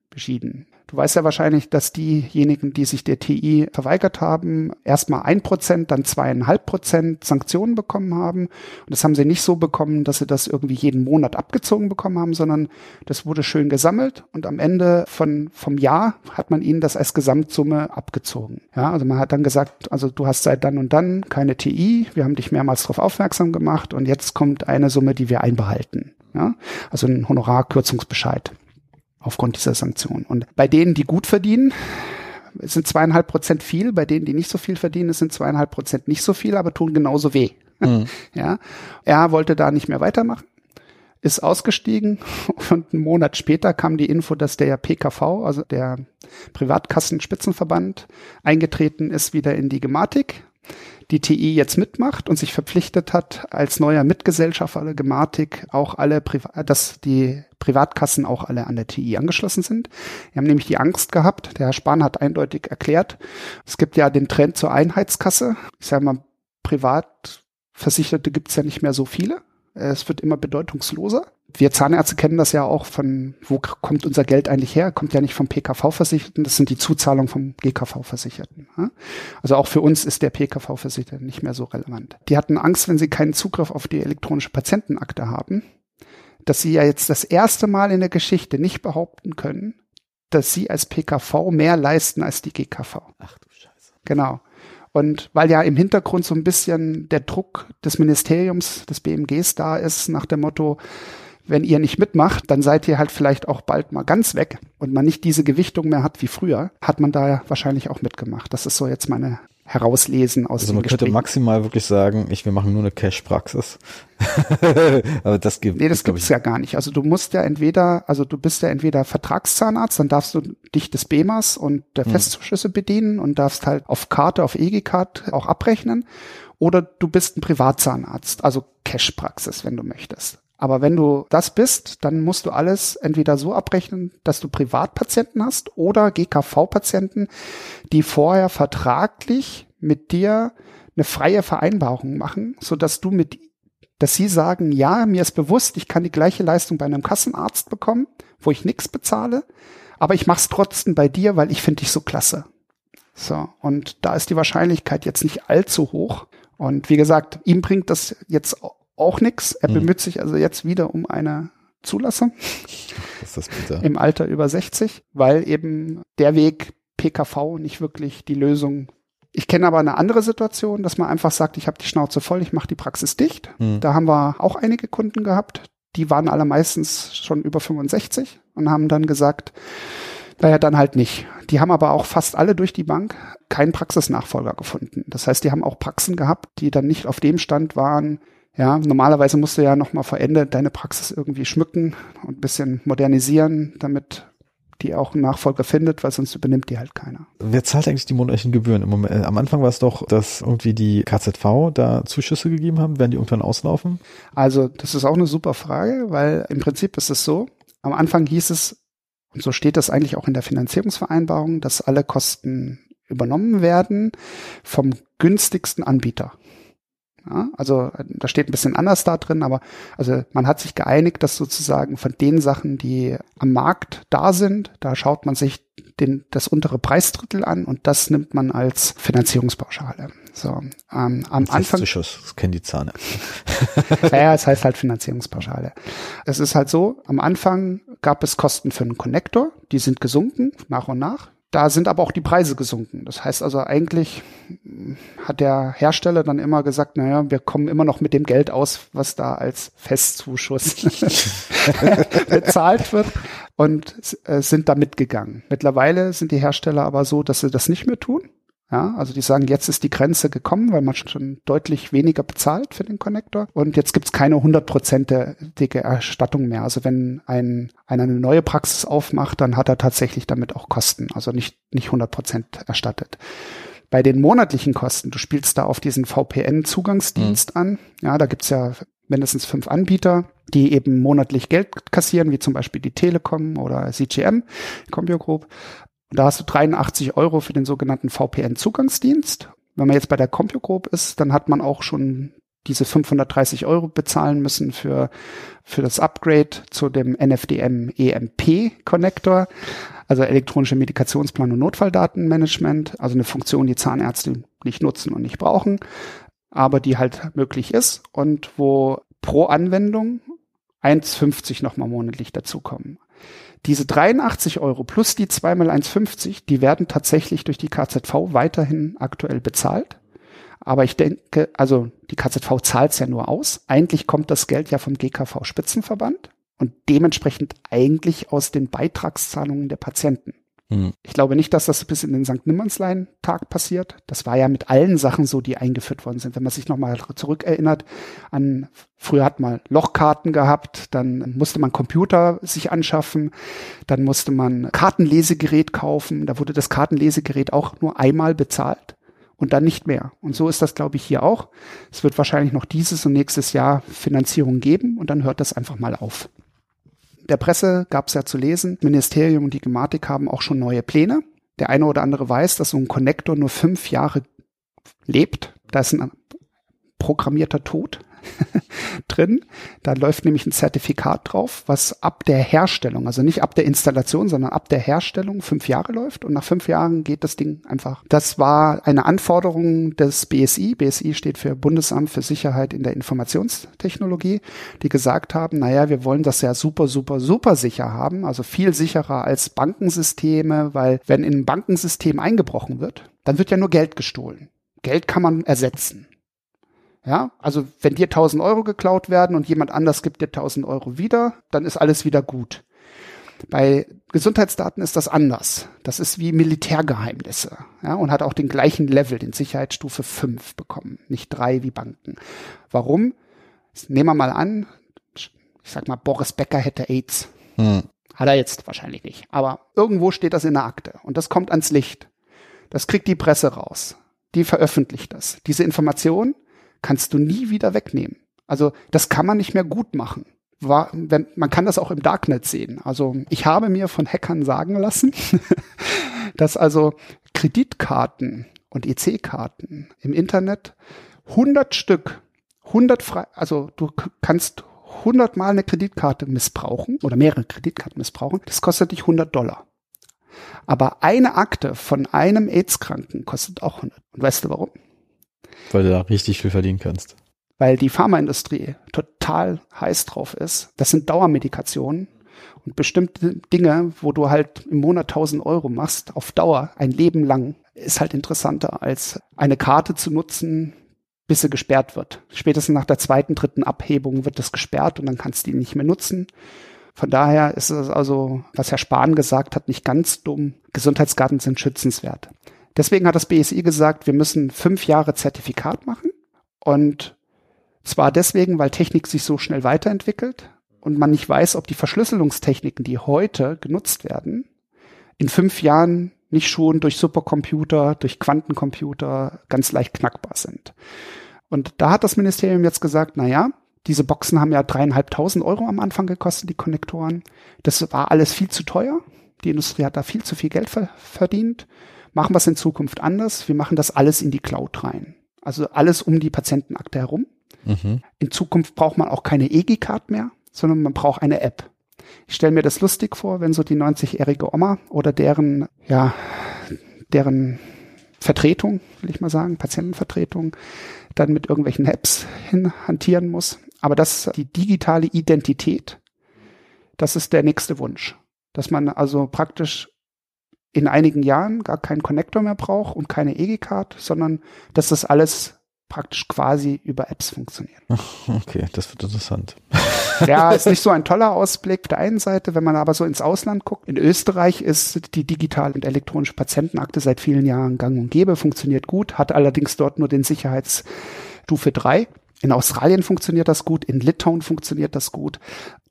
beschieden. Du weißt ja wahrscheinlich, dass diejenigen, die sich der TI verweigert haben, erstmal ein Prozent, dann zweieinhalb Prozent Sanktionen bekommen haben. Und das haben sie nicht so bekommen, dass sie das irgendwie jeden Monat abgezogen bekommen haben, sondern das wurde schön gesammelt und am Ende von, vom Jahr hat man ihnen das als Gesamtsumme abgezogen. Ja, also man hat dann gesagt, also du hast seit dann und dann keine TI, wir haben dich mehrmals darauf aufmerksam gemacht und jetzt kommt eine Summe, die wir einbehalten. Ja, also ein Honorarkürzungsbescheid aufgrund dieser Sanktionen. Und bei denen, die gut verdienen, sind zweieinhalb Prozent viel, bei denen, die nicht so viel verdienen, sind zweieinhalb Prozent nicht so viel, aber tun genauso weh. Mhm. Ja, er wollte da nicht mehr weitermachen, ist ausgestiegen und einen Monat später kam die Info, dass der PKV, also der Privatkassenspitzenverband, eingetreten ist wieder in die Gematik die TI jetzt mitmacht und sich verpflichtet hat, als neuer Mitgesellschafter der Gematik auch alle, Priva dass die Privatkassen auch alle an der TI angeschlossen sind. Wir haben nämlich die Angst gehabt, der Herr Spahn hat eindeutig erklärt, es gibt ja den Trend zur Einheitskasse. Ich sage mal, Privatversicherte gibt es ja nicht mehr so viele. Es wird immer bedeutungsloser wir Zahnärzte kennen das ja auch von, wo kommt unser Geld eigentlich her? Kommt ja nicht vom PKV-Versicherten, das sind die Zuzahlungen vom GKV-Versicherten. Also auch für uns ist der PKV-Versicherte nicht mehr so relevant. Die hatten Angst, wenn sie keinen Zugriff auf die elektronische Patientenakte haben, dass sie ja jetzt das erste Mal in der Geschichte nicht behaupten können, dass sie als PKV mehr leisten als die GKV. Ach du Scheiße. Genau. Und weil ja im Hintergrund so ein bisschen der Druck des Ministeriums, des BMGs da ist, nach dem Motto, wenn ihr nicht mitmacht, dann seid ihr halt vielleicht auch bald mal ganz weg und man nicht diese Gewichtung mehr hat wie früher, hat man da wahrscheinlich auch mitgemacht. Das ist so jetzt meine herauslesen aus Also man könnte maximal wirklich sagen, ich, wir machen nur eine Cash-Praxis. Aber das gibt Nee, das gibt's ja gar nicht. Also du musst ja entweder, also du bist ja entweder Vertragszahnarzt, dann darfst du dich des BEMAs und der hm. Festzuschüsse bedienen und darfst halt auf Karte, auf EG-Card auch abrechnen. Oder du bist ein Privatzahnarzt, also Cash-Praxis, wenn du möchtest. Aber wenn du das bist, dann musst du alles entweder so abrechnen, dass du Privatpatienten hast oder GKV-Patienten, die vorher vertraglich mit dir eine freie Vereinbarung machen, so dass du mit, dass sie sagen, ja, mir ist bewusst, ich kann die gleiche Leistung bei einem Kassenarzt bekommen, wo ich nichts bezahle, aber ich mach's trotzdem bei dir, weil ich finde dich so klasse. So. Und da ist die Wahrscheinlichkeit jetzt nicht allzu hoch. Und wie gesagt, ihm bringt das jetzt auch nichts. Er mhm. bemüht sich also jetzt wieder um eine Zulassung. ist das bitter. Im Alter über 60, weil eben der Weg PKV nicht wirklich die Lösung. Ich kenne aber eine andere Situation, dass man einfach sagt, ich habe die Schnauze voll, ich mache die Praxis dicht. Mhm. Da haben wir auch einige Kunden gehabt, die waren alle meistens schon über 65 und haben dann gesagt, naja, dann halt nicht. Die haben aber auch fast alle durch die Bank keinen Praxisnachfolger gefunden. Das heißt, die haben auch Praxen gehabt, die dann nicht auf dem Stand waren, ja, normalerweise musst du ja nochmal vor Ende deine Praxis irgendwie schmücken und ein bisschen modernisieren, damit die auch einen Nachfolger findet, weil sonst übernimmt die halt keiner. Wer zahlt eigentlich die monatlichen Gebühren? Im Moment, äh, am Anfang war es doch, dass irgendwie die KZV da Zuschüsse gegeben haben. Werden die irgendwann auslaufen? Also, das ist auch eine super Frage, weil im Prinzip ist es so, am Anfang hieß es, und so steht das eigentlich auch in der Finanzierungsvereinbarung, dass alle Kosten übernommen werden vom günstigsten Anbieter. Ja, also da steht ein bisschen anders da drin, aber also man hat sich geeinigt, dass sozusagen von den Sachen, die am Markt da sind, da schaut man sich den, das untere Preisdrittel an und das nimmt man als Finanzierungspauschale. So, ähm, am Anfang. Das kennen die Zahne. ja, es heißt halt Finanzierungspauschale. Es ist halt so, am Anfang gab es Kosten für einen Connector, die sind gesunken nach und nach. Da sind aber auch die Preise gesunken. Das heißt also eigentlich hat der Hersteller dann immer gesagt, naja, wir kommen immer noch mit dem Geld aus, was da als Festzuschuss bezahlt wird und äh, sind da mitgegangen. Mittlerweile sind die Hersteller aber so, dass sie das nicht mehr tun. Ja, also die sagen, jetzt ist die Grenze gekommen, weil man schon deutlich weniger bezahlt für den Connector. Und jetzt gibt's keine hundertprozentige Erstattung mehr. Also wenn ein, einer eine neue Praxis aufmacht, dann hat er tatsächlich damit auch Kosten. Also nicht, nicht 100 Prozent erstattet. Bei den monatlichen Kosten, du spielst da auf diesen VPN-Zugangsdienst mhm. an. Ja, da gibt's ja mindestens fünf Anbieter, die eben monatlich Geld kassieren, wie zum Beispiel die Telekom oder CGM, Group. Da hast du 83 Euro für den sogenannten VPN-Zugangsdienst. Wenn man jetzt bei der CompuGroup ist, dann hat man auch schon diese 530 Euro bezahlen müssen für, für das Upgrade zu dem NFDM EMP Connector, also elektronische Medikationsplan und Notfalldatenmanagement, also eine Funktion, die Zahnärzte nicht nutzen und nicht brauchen, aber die halt möglich ist und wo pro Anwendung 1,50 nochmal monatlich dazukommen. Diese 83 Euro plus die 2 mal 1,50, die werden tatsächlich durch die KZV weiterhin aktuell bezahlt. Aber ich denke, also die KZV zahlt es ja nur aus. Eigentlich kommt das Geld ja vom GKV Spitzenverband und dementsprechend eigentlich aus den Beitragszahlungen der Patienten. Mhm. Ich glaube nicht, dass das bis in den St. Nimmernslein-Tag passiert. Das war ja mit allen Sachen so, die eingeführt worden sind. Wenn man sich nochmal zurückerinnert an, früher hat man Lochkarten gehabt, dann musste man Computer sich anschaffen, dann musste man Kartenlesegerät kaufen. Da wurde das Kartenlesegerät auch nur einmal bezahlt und dann nicht mehr. Und so ist das, glaube ich, hier auch. Es wird wahrscheinlich noch dieses und nächstes Jahr Finanzierung geben und dann hört das einfach mal auf der Presse gab es ja zu lesen, Ministerium und die Gematik haben auch schon neue Pläne. Der eine oder andere weiß, dass so ein Connector nur fünf Jahre lebt. Da ist ein programmierter Tod. drin. Da läuft nämlich ein Zertifikat drauf, was ab der Herstellung, also nicht ab der Installation, sondern ab der Herstellung fünf Jahre läuft und nach fünf Jahren geht das Ding einfach. Das war eine Anforderung des BSI. BSI steht für Bundesamt für Sicherheit in der Informationstechnologie, die gesagt haben, naja, wir wollen das ja super, super, super sicher haben, also viel sicherer als Bankensysteme, weil wenn in ein Bankensystem eingebrochen wird, dann wird ja nur Geld gestohlen. Geld kann man ersetzen. Ja, also wenn dir 1000 Euro geklaut werden und jemand anders gibt dir 1000 Euro wieder, dann ist alles wieder gut. Bei Gesundheitsdaten ist das anders. Das ist wie Militärgeheimnisse, ja, und hat auch den gleichen Level, den Sicherheitsstufe 5 bekommen, nicht 3 wie Banken. Warum? Nehmen wir mal an, ich sag mal, Boris Becker hätte AIDS. Hm. Hat er jetzt wahrscheinlich nicht. Aber irgendwo steht das in der Akte und das kommt ans Licht. Das kriegt die Presse raus. Die veröffentlicht das. Diese Information kannst du nie wieder wegnehmen. Also das kann man nicht mehr gut machen. War, wenn, man kann das auch im Darknet sehen. Also ich habe mir von Hackern sagen lassen, dass also Kreditkarten und EC-Karten im Internet 100 Stück, 100 frei, also du kannst 100 mal eine Kreditkarte missbrauchen oder mehrere Kreditkarten missbrauchen. Das kostet dich 100 Dollar. Aber eine Akte von einem AIDS-Kranken kostet auch 100. Und weißt du warum? Weil du da richtig viel verdienen kannst. Weil die Pharmaindustrie total heiß drauf ist. Das sind Dauermedikationen und bestimmte Dinge, wo du halt im Monat 1000 Euro machst, auf Dauer, ein Leben lang, ist halt interessanter als eine Karte zu nutzen, bis sie gesperrt wird. Spätestens nach der zweiten, dritten Abhebung wird das gesperrt und dann kannst du die nicht mehr nutzen. Von daher ist es also, was Herr Spahn gesagt hat, nicht ganz dumm. Gesundheitskarten sind schützenswert. Deswegen hat das BSI gesagt, wir müssen fünf Jahre Zertifikat machen. Und zwar deswegen, weil Technik sich so schnell weiterentwickelt und man nicht weiß, ob die Verschlüsselungstechniken, die heute genutzt werden, in fünf Jahren nicht schon durch Supercomputer, durch Quantencomputer ganz leicht knackbar sind. Und da hat das Ministerium jetzt gesagt, na ja, diese Boxen haben ja dreieinhalbtausend Euro am Anfang gekostet, die Konnektoren. Das war alles viel zu teuer. Die Industrie hat da viel zu viel Geld verdient machen wir es in Zukunft anders. Wir machen das alles in die Cloud rein. Also alles um die Patientenakte herum. Mhm. In Zukunft braucht man auch keine EG-Card mehr, sondern man braucht eine App. Ich stelle mir das lustig vor, wenn so die 90-jährige Oma oder deren, ja, deren Vertretung, will ich mal sagen, Patientenvertretung, dann mit irgendwelchen Apps hinhantieren muss. Aber das, die digitale Identität, das ist der nächste Wunsch. Dass man also praktisch in einigen Jahren gar keinen Connector mehr braucht und keine EG-Card, sondern dass das alles praktisch quasi über Apps funktioniert. Okay, das wird interessant. Ja, ist nicht so ein toller Ausblick auf der einen Seite, wenn man aber so ins Ausland guckt. In Österreich ist die digitale und elektronische Patientenakte seit vielen Jahren gang und gäbe, funktioniert gut, hat allerdings dort nur den Sicherheitsstufe 3. In Australien funktioniert das gut, in Litauen funktioniert das gut.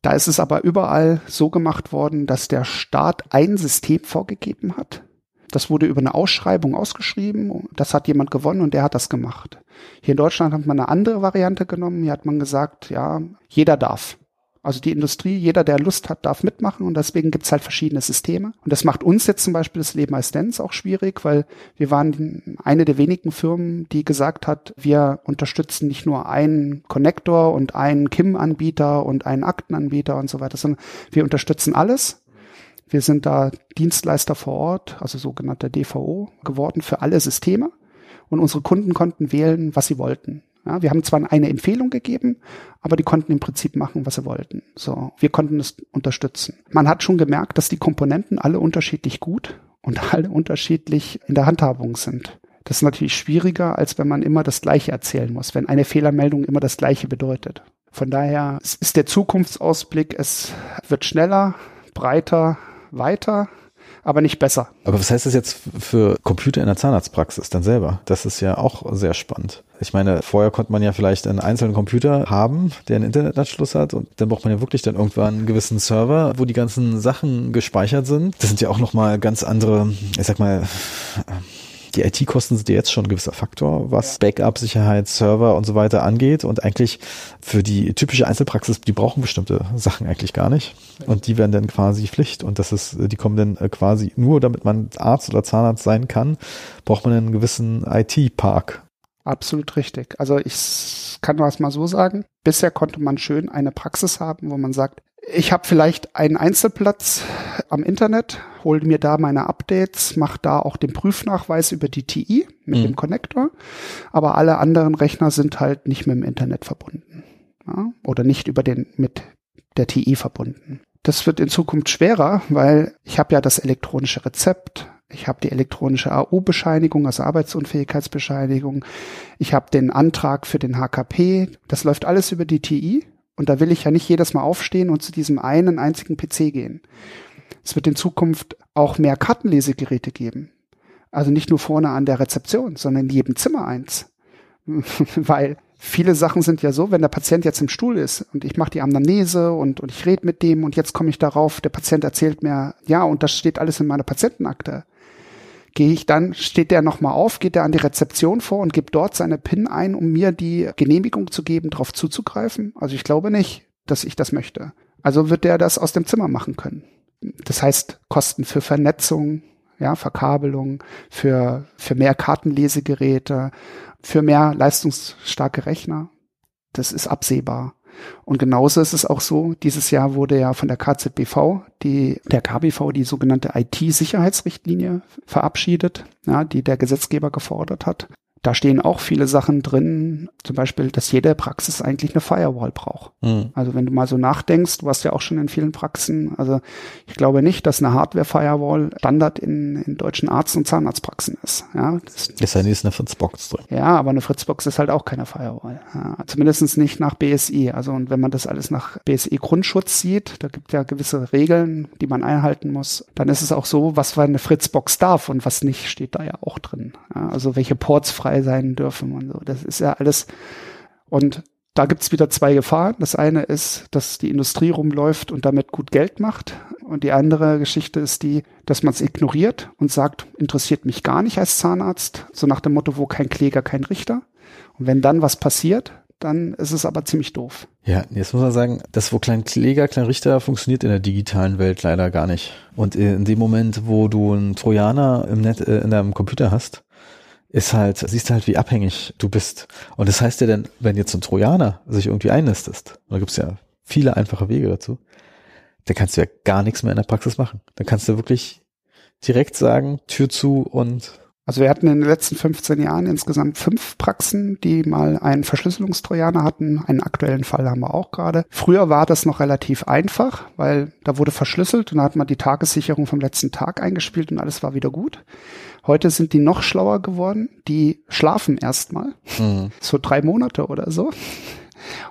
Da ist es aber überall so gemacht worden, dass der Staat ein System vorgegeben hat. Das wurde über eine Ausschreibung ausgeschrieben. Das hat jemand gewonnen und der hat das gemacht. Hier in Deutschland hat man eine andere Variante genommen. Hier hat man gesagt, ja, jeder darf. Also die Industrie, jeder, der Lust hat, darf mitmachen und deswegen gibt's halt verschiedene Systeme. Und das macht uns jetzt zum Beispiel das Leben als Dance auch schwierig, weil wir waren eine der wenigen Firmen, die gesagt hat, wir unterstützen nicht nur einen Connector und einen KIM-Anbieter und einen Aktenanbieter und so weiter, sondern wir unterstützen alles. Wir sind da Dienstleister vor Ort, also sogenannter DVO geworden für alle Systeme. Und unsere Kunden konnten wählen, was sie wollten. Ja, wir haben zwar eine Empfehlung gegeben, aber die konnten im Prinzip machen, was sie wollten. So, wir konnten es unterstützen. Man hat schon gemerkt, dass die Komponenten alle unterschiedlich gut und alle unterschiedlich in der Handhabung sind. Das ist natürlich schwieriger, als wenn man immer das Gleiche erzählen muss, wenn eine Fehlermeldung immer das Gleiche bedeutet. Von daher ist der Zukunftsausblick, es wird schneller, breiter, weiter aber nicht besser. Aber was heißt das jetzt für Computer in der Zahnarztpraxis dann selber? Das ist ja auch sehr spannend. Ich meine, vorher konnte man ja vielleicht einen einzelnen Computer haben, der einen Internetanschluss hat und dann braucht man ja wirklich dann irgendwann einen gewissen Server, wo die ganzen Sachen gespeichert sind. Das sind ja auch nochmal ganz andere, ich sag mal, die IT-Kosten sind ja jetzt schon ein gewisser Faktor, was Backup, Sicherheit, Server und so weiter angeht. Und eigentlich für die typische Einzelpraxis, die brauchen bestimmte Sachen eigentlich gar nicht. Und die werden dann quasi Pflicht. Und das ist, die kommen dann quasi nur, damit man Arzt oder Zahnarzt sein kann, braucht man einen gewissen IT-Park. Absolut richtig. Also ich kann was mal so sagen. Bisher konnte man schön eine Praxis haben, wo man sagt, ich habe vielleicht einen Einzelplatz am Internet, hole mir da meine Updates, mache da auch den Prüfnachweis über die TI mit mhm. dem Connector, aber alle anderen Rechner sind halt nicht mit dem Internet verbunden ja? oder nicht über den mit der TI verbunden. Das wird in Zukunft schwerer, weil ich habe ja das elektronische Rezept, ich habe die elektronische AU-Bescheinigung, also Arbeitsunfähigkeitsbescheinigung, ich habe den Antrag für den HKP, das läuft alles über die TI und da will ich ja nicht jedes Mal aufstehen und zu diesem einen einzigen PC gehen. Es wird in Zukunft auch mehr Kartenlesegeräte geben. Also nicht nur vorne an der Rezeption, sondern in jedem Zimmer eins. Weil viele Sachen sind ja so, wenn der Patient jetzt im Stuhl ist und ich mache die Anamnese und, und ich rede mit dem und jetzt komme ich darauf, der Patient erzählt mir, ja, und das steht alles in meiner Patientenakte gehe ich dann, steht der nochmal auf, geht er an die Rezeption vor und gibt dort seine PIN ein, um mir die Genehmigung zu geben, darauf zuzugreifen? Also ich glaube nicht, dass ich das möchte. Also wird der das aus dem Zimmer machen können. Das heißt, Kosten für Vernetzung, ja, Verkabelung, für, für mehr Kartenlesegeräte, für mehr leistungsstarke Rechner. Das ist absehbar. Und genauso ist es auch so, dieses Jahr wurde ja von der KZBV, die, der KBV, die sogenannte IT-Sicherheitsrichtlinie verabschiedet, ja, die der Gesetzgeber gefordert hat. Da stehen auch viele Sachen drin, zum Beispiel, dass jede Praxis eigentlich eine Firewall braucht. Mhm. Also wenn du mal so nachdenkst, du hast ja auch schon in vielen Praxen, also ich glaube nicht, dass eine Hardware-Firewall Standard in, in deutschen Arzt- und Zahnarztpraxen ist. Ja, das, ist ja nicht eine Fritzbox drin. Ja, aber eine Fritzbox ist halt auch keine Firewall. Ja, zumindest nicht nach BSI. Also und wenn man das alles nach BSI Grundschutz sieht, da gibt ja gewisse Regeln, die man einhalten muss, dann ist es auch so, was eine Fritzbox darf und was nicht, steht da ja auch drin. Ja, also welche Ports frei frei sein dürfen und so. Das ist ja alles. Und da gibt's wieder zwei Gefahren. Das eine ist, dass die Industrie rumläuft und damit gut Geld macht. Und die andere Geschichte ist die, dass man es ignoriert und sagt, interessiert mich gar nicht als Zahnarzt. So nach dem Motto, wo kein Kläger, kein Richter. Und wenn dann was passiert, dann ist es aber ziemlich doof. Ja, jetzt muss man sagen, das, wo klein Kläger, klein Richter funktioniert in der digitalen Welt leider gar nicht. Und in dem Moment, wo du einen Trojaner im Net, äh, in deinem Computer hast, ist halt, siehst du halt, wie abhängig du bist. Und das heißt ja dann, wenn jetzt ein Trojaner sich irgendwie einnistest, da gibt's ja viele einfache Wege dazu, dann kannst du ja gar nichts mehr in der Praxis machen. Dann kannst du wirklich direkt sagen, Tür zu und also wir hatten in den letzten 15 Jahren insgesamt fünf Praxen, die mal einen Verschlüsselungstrojaner hatten. Einen aktuellen Fall haben wir auch gerade. Früher war das noch relativ einfach, weil da wurde verschlüsselt und da hat man die Tagessicherung vom letzten Tag eingespielt und alles war wieder gut. Heute sind die noch schlauer geworden. Die schlafen erstmal. Mhm. So drei Monate oder so.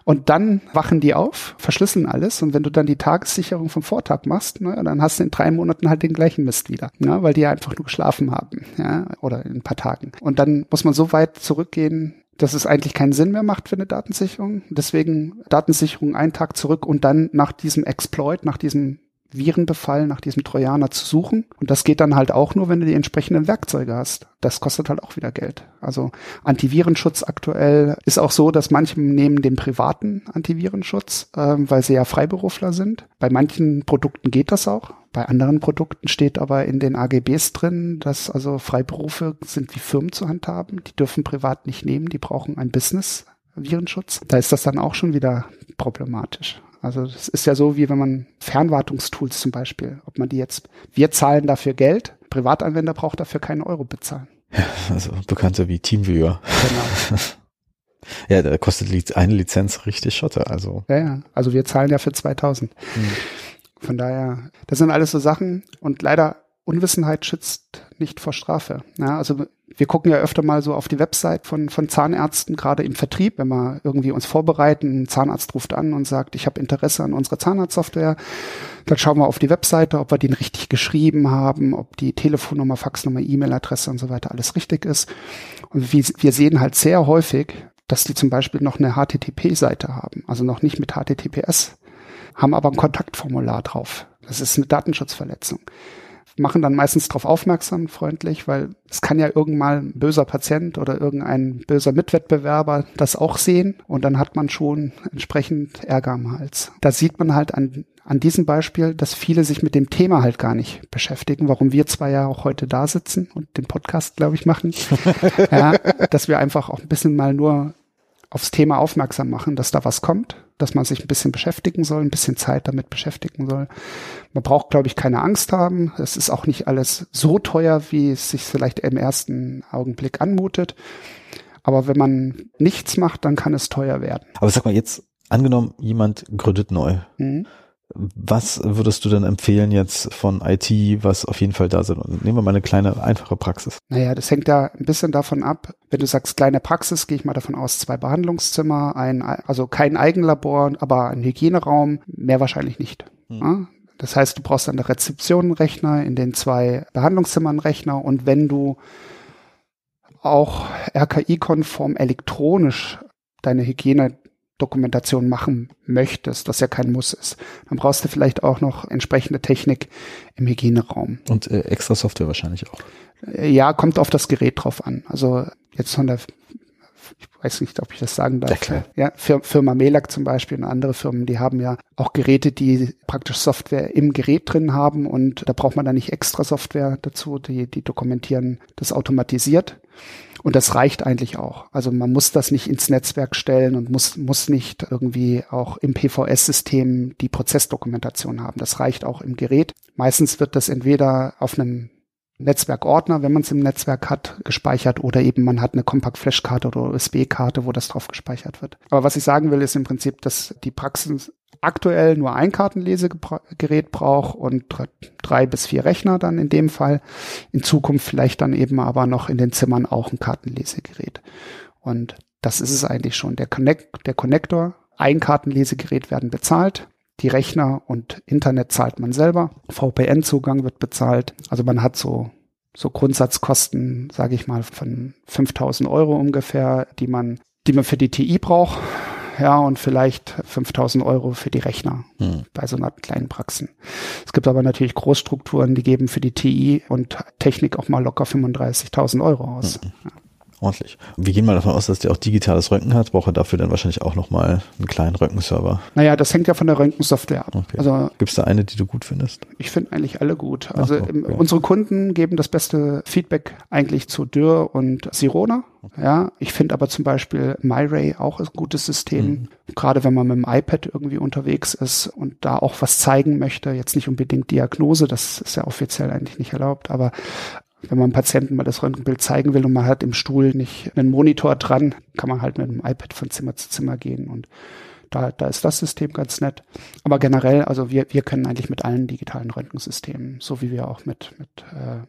Und dann wachen die auf, verschlüsseln alles und wenn du dann die Tagessicherung vom Vortag machst, ne, dann hast du in drei Monaten halt den gleichen Mist wieder, ne, weil die einfach nur geschlafen haben, ja, oder in ein paar Tagen. Und dann muss man so weit zurückgehen, dass es eigentlich keinen Sinn mehr macht für eine Datensicherung. Deswegen Datensicherung einen Tag zurück und dann nach diesem Exploit, nach diesem Virenbefall nach diesem Trojaner zu suchen. Und das geht dann halt auch nur, wenn du die entsprechenden Werkzeuge hast. Das kostet halt auch wieder Geld. Also Antivirenschutz aktuell ist auch so, dass manche nehmen den privaten Antivirenschutz, äh, weil sie ja Freiberufler sind. Bei manchen Produkten geht das auch. Bei anderen Produkten steht aber in den AGBs drin, dass also Freiberufe sind wie Firmen zu handhaben. Die dürfen privat nicht nehmen, die brauchen ein Business Virenschutz. Da ist das dann auch schon wieder problematisch. Also es ist ja so, wie wenn man Fernwartungstools zum Beispiel, ob man die jetzt, wir zahlen dafür Geld, Privatanwender braucht dafür keinen Euro bezahlen. Ja, also bekannte wie Teamviewer. Genau. ja, da kostet eine Lizenz richtig Schotte, also. Ja, ja, also wir zahlen ja für 2000. Mhm. Von daher, das sind alles so Sachen und leider Unwissenheit schützt nicht vor Strafe. Ja, also wir gucken ja öfter mal so auf die Website von, von Zahnärzten, gerade im Vertrieb, wenn wir irgendwie uns vorbereiten, ein Zahnarzt ruft an und sagt, ich habe Interesse an unserer Zahnarztsoftware, dann schauen wir auf die Webseite, ob wir den richtig geschrieben haben, ob die Telefonnummer, Faxnummer, E-Mail-Adresse und so weiter alles richtig ist. Und wir, wir sehen halt sehr häufig, dass die zum Beispiel noch eine HTTP-Seite haben, also noch nicht mit HTTPS, haben aber ein Kontaktformular drauf. Das ist eine Datenschutzverletzung machen dann meistens darauf aufmerksam, freundlich, weil es kann ja irgendwann ein böser Patient oder irgendein böser Mitwettbewerber das auch sehen und dann hat man schon entsprechend Ärger am Hals. Da sieht man halt an, an diesem Beispiel, dass viele sich mit dem Thema halt gar nicht beschäftigen, warum wir zwei ja auch heute da sitzen und den Podcast, glaube ich, machen. ja, dass wir einfach auch ein bisschen mal nur aufs Thema aufmerksam machen, dass da was kommt, dass man sich ein bisschen beschäftigen soll, ein bisschen Zeit damit beschäftigen soll. Man braucht, glaube ich, keine Angst haben. Es ist auch nicht alles so teuer, wie es sich vielleicht im ersten Augenblick anmutet. Aber wenn man nichts macht, dann kann es teuer werden. Aber sag mal jetzt, angenommen, jemand gründet neu. Mhm. Was würdest du denn empfehlen jetzt von IT, was auf jeden Fall da sind? nehmen wir mal eine kleine, einfache Praxis. Naja, das hängt da ein bisschen davon ab. Wenn du sagst kleine Praxis, gehe ich mal davon aus, zwei Behandlungszimmer, ein, also kein Eigenlabor, aber ein Hygieneraum, mehr wahrscheinlich nicht. Hm. Ja? Das heißt, du brauchst an der Rezeption einen Rechner, in den zwei Behandlungszimmern einen Rechner und wenn du auch RKI-konform elektronisch deine Hygiene Dokumentation machen möchtest, was ja kein Muss ist, dann brauchst du vielleicht auch noch entsprechende Technik im Hygieneraum. Und äh, extra Software wahrscheinlich auch. Äh, ja, kommt auf das Gerät drauf an. Also jetzt von der ich weiß nicht, ob ich das sagen darf. Ja, ja Firma Melak zum Beispiel und andere Firmen, die haben ja auch Geräte, die praktisch Software im Gerät drin haben und da braucht man dann nicht extra Software dazu, die, die dokumentieren das automatisiert. Und das reicht eigentlich auch. Also man muss das nicht ins Netzwerk stellen und muss, muss nicht irgendwie auch im PVS-System die Prozessdokumentation haben. Das reicht auch im Gerät. Meistens wird das entweder auf einem Netzwerkordner, wenn man es im Netzwerk hat, gespeichert oder eben man hat eine Compact-Flash-Karte oder USB-Karte, wo das drauf gespeichert wird. Aber was ich sagen will, ist im Prinzip, dass die Praxis aktuell nur ein Kartenlesegerät braucht und drei bis vier Rechner dann in dem Fall. In Zukunft vielleicht dann eben aber noch in den Zimmern auch ein Kartenlesegerät. Und das ist es eigentlich schon. Der, Connect, der Connector, ein Kartenlesegerät werden bezahlt. Die Rechner und Internet zahlt man selber. VPN-Zugang wird bezahlt. Also man hat so so Grundsatzkosten, sage ich mal, von 5000 Euro ungefähr, die man, die man für die TI braucht ja, und vielleicht 5000 Euro für die Rechner hm. bei so einer kleinen Praxen. Es gibt aber natürlich Großstrukturen, die geben für die TI und Technik auch mal locker 35.000 Euro aus. Hm. Ja. Ordentlich. Wir gehen mal davon aus, dass der auch digitales Röntgen hat, braucht er dafür dann wahrscheinlich auch nochmal einen kleinen Röntgenserver. Naja, das hängt ja von der Röntgensoftware ab. Okay. Also Gibt es da eine, die du gut findest? Ich finde eigentlich alle gut. Also so, okay. unsere Kunden geben das beste Feedback eigentlich zu Dürr und Sirona. Okay. Ja, ich finde aber zum Beispiel MyRay auch ein gutes System. Mhm. Gerade wenn man mit dem iPad irgendwie unterwegs ist und da auch was zeigen möchte, jetzt nicht unbedingt Diagnose, das ist ja offiziell eigentlich nicht erlaubt, aber wenn man Patienten mal das Röntgenbild zeigen will und man hat im Stuhl nicht einen Monitor dran, kann man halt mit dem iPad von Zimmer zu Zimmer gehen und da, da ist das System ganz nett. Aber generell, also wir, wir können eigentlich mit allen digitalen Röntgensystemen, so wie wir auch mit, mit äh,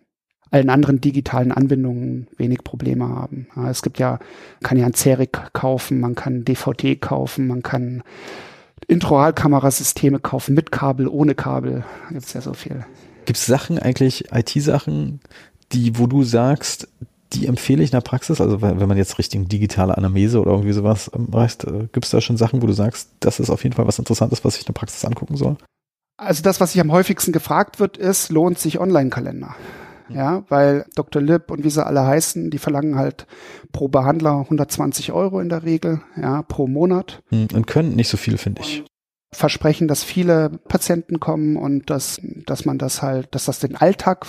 allen anderen digitalen Anbindungen wenig Probleme haben. Ja, es gibt ja, kann ja ein CERIC kaufen, man kann DVD kaufen, man kann Introalkamerasysteme kaufen mit Kabel, ohne Kabel. Da gibt es ja so viel. Gibt es Sachen eigentlich, IT-Sachen, die, wo du sagst, die empfehle ich in der Praxis? Also wenn man jetzt Richtung digitale Anamnese oder irgendwie sowas reicht, äh, gibt es da schon Sachen, wo du sagst, das ist auf jeden Fall was Interessantes, was ich in der Praxis angucken soll? Also das, was sich am häufigsten gefragt wird, ist, lohnt sich Online-Kalender? Ja, weil Dr. Lipp und wie sie alle heißen, die verlangen halt pro Behandler 120 Euro in der Regel, ja, pro Monat. Hm, und können nicht so viel, finde ich versprechen, dass viele Patienten kommen und dass, dass man das halt, dass das den Alltag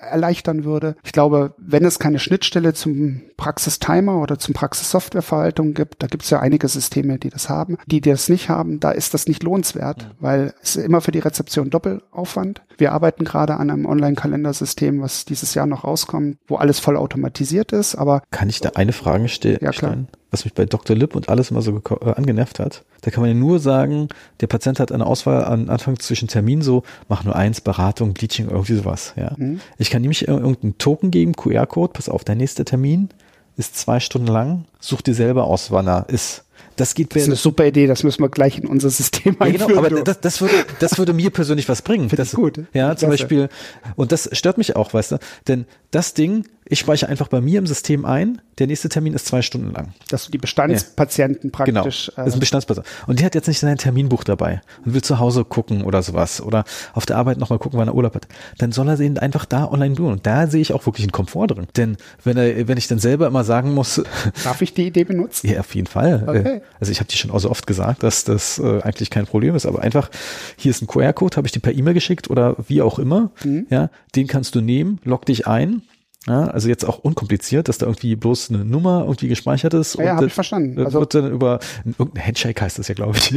erleichtern würde. Ich glaube, wenn es keine Schnittstelle zum Praxistimer oder zum Praxissoftwareverwaltung gibt, da gibt es ja einige Systeme, die das haben, die, die das nicht haben, da ist das nicht lohnenswert, ja. weil es ist immer für die Rezeption Doppelaufwand. Wir arbeiten gerade an einem Online-Kalendersystem, was dieses Jahr noch rauskommt, wo alles voll automatisiert ist, aber. Kann ich da eine Frage stellen? Ja, klar was mich bei Dr. Lipp und alles immer so äh, angenervt hat. Da kann man ja nur sagen, der Patient hat eine Auswahl am Anfang zwischen Terminen so, mach nur eins, Beratung, Bleaching, irgendwie sowas. Ja. Mhm. Ich kann nämlich irgendeinen Token geben, QR-Code, pass auf, der nächste Termin ist zwei Stunden lang, such dir selber aus, wann er ist. Das geht Das ist eine super Idee, das müssen wir gleich in unser System ja, einführen. Genau, aber das, das, würde, das würde mir persönlich was bringen. Das, gut. Ja, zum Klasse. Beispiel. Und das stört mich auch, weißt du, denn das Ding ich speichere einfach bei mir im System ein, der nächste Termin ist zwei Stunden lang. Dass du die Bestandspatienten ja. Genau. praktisch. Genau, das ist ein äh, Bestandspatient. Und die hat jetzt nicht sein Terminbuch dabei und will zu Hause gucken oder sowas oder auf der Arbeit nochmal gucken, wann er Urlaub hat. Dann soll er den einfach da online tun. Und da sehe ich auch wirklich einen Komfort drin. Denn wenn er, wenn ich dann selber immer sagen muss. Darf ich die Idee benutzen? Ja, auf jeden Fall. Okay. Also ich habe die schon auch so oft gesagt, dass das äh, eigentlich kein Problem ist. Aber einfach, hier ist ein QR-Code, habe ich dir per E-Mail geschickt oder wie auch immer. Mhm. Ja, den kannst du nehmen, log dich ein ja, also jetzt auch unkompliziert, dass da irgendwie bloß eine Nummer irgendwie gespeichert ist. Ja, ja habe ich verstanden. Also wird dann über irgendein Handshake heißt das ja, glaube ich.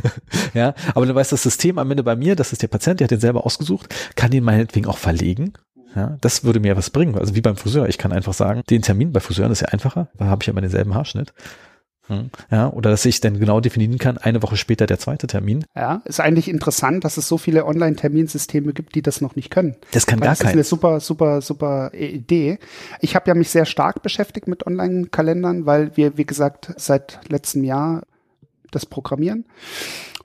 ja, aber dann weiß das System am Ende bei mir, das ist der Patient, der hat den selber ausgesucht, kann den meinetwegen auch verlegen. Ja, das würde mir was bringen. Also wie beim Friseur. Ich kann einfach sagen, den Termin bei Friseuren ist ja einfacher, da habe ich ja immer denselben Haarschnitt. Hm. Ja, oder dass ich dann genau definieren kann, eine Woche später der zweite Termin. Ja, ist eigentlich interessant, dass es so viele Online-Terminsysteme gibt, die das noch nicht können. Das kann Weil gar keiner. Das ist eine super, super, super Idee. Ich habe ja mich sehr stark beschäftigt mit Online-Kalendern, weil wir, wie gesagt, seit letztem Jahr das Programmieren.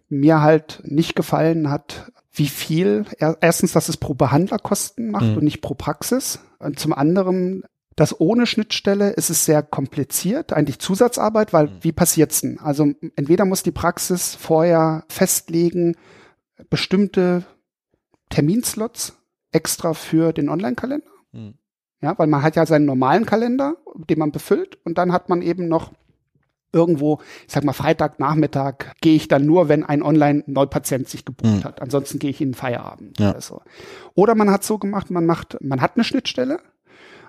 Mir halt nicht gefallen hat, wie viel, erstens, dass es pro Behandler Kosten macht mhm. und nicht pro Praxis. Und zum anderen, das ohne Schnittstelle ist es sehr kompliziert, eigentlich Zusatzarbeit, weil mhm. wie passiert's denn? Also entweder muss die Praxis vorher festlegen, bestimmte Terminslots extra für den Online-Kalender. Mhm. Ja, weil man hat ja seinen normalen Kalender, den man befüllt und dann hat man eben noch irgendwo, ich sag mal Freitagnachmittag gehe ich dann nur, wenn ein Online-Neupatient sich gebucht mhm. hat. Ansonsten gehe ich in den Feierabend ja. oder so. Oder man hat so gemacht, man macht, man hat eine Schnittstelle,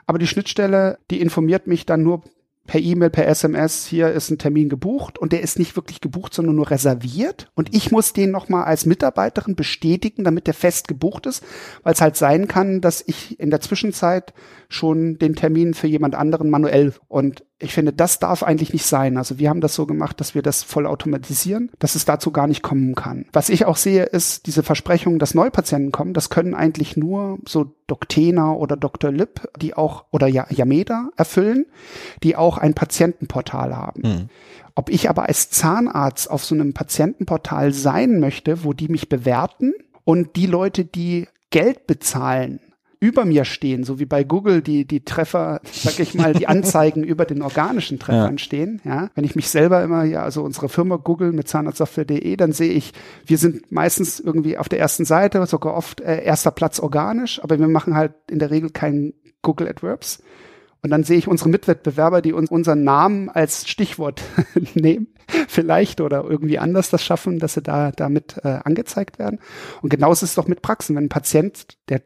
aber die Schnittstelle, die informiert mich dann nur per E-Mail, per SMS, hier ist ein Termin gebucht und der ist nicht wirklich gebucht, sondern nur reserviert und ich muss den nochmal als Mitarbeiterin bestätigen, damit der fest gebucht ist, weil es halt sein kann, dass ich in der Zwischenzeit schon den Termin für jemand anderen manuell und ich finde, das darf eigentlich nicht sein. Also wir haben das so gemacht, dass wir das voll automatisieren, dass es dazu gar nicht kommen kann. Was ich auch sehe, ist diese Versprechung, dass Neupatienten kommen. Das können eigentlich nur so Doctena oder Dr. Lip, die auch, oder Yameda erfüllen, die auch ein Patientenportal haben. Mhm. Ob ich aber als Zahnarzt auf so einem Patientenportal sein möchte, wo die mich bewerten und die Leute, die Geld bezahlen, über mir stehen, so wie bei Google die, die Treffer, sag ich mal, die Anzeigen über den organischen Treffern ja. stehen. Ja, wenn ich mich selber immer, ja, also unsere Firma Google mit zahnarztsoftware.de, dann sehe ich, wir sind meistens irgendwie auf der ersten Seite, sogar oft äh, erster Platz organisch, aber wir machen halt in der Regel keinen Google AdWords. Und dann sehe ich unsere Mitwettbewerber, die uns unseren Namen als Stichwort nehmen, vielleicht oder irgendwie anders das schaffen, dass sie da damit äh, angezeigt werden. Und genauso ist es doch mit Praxen. Wenn ein Patient, der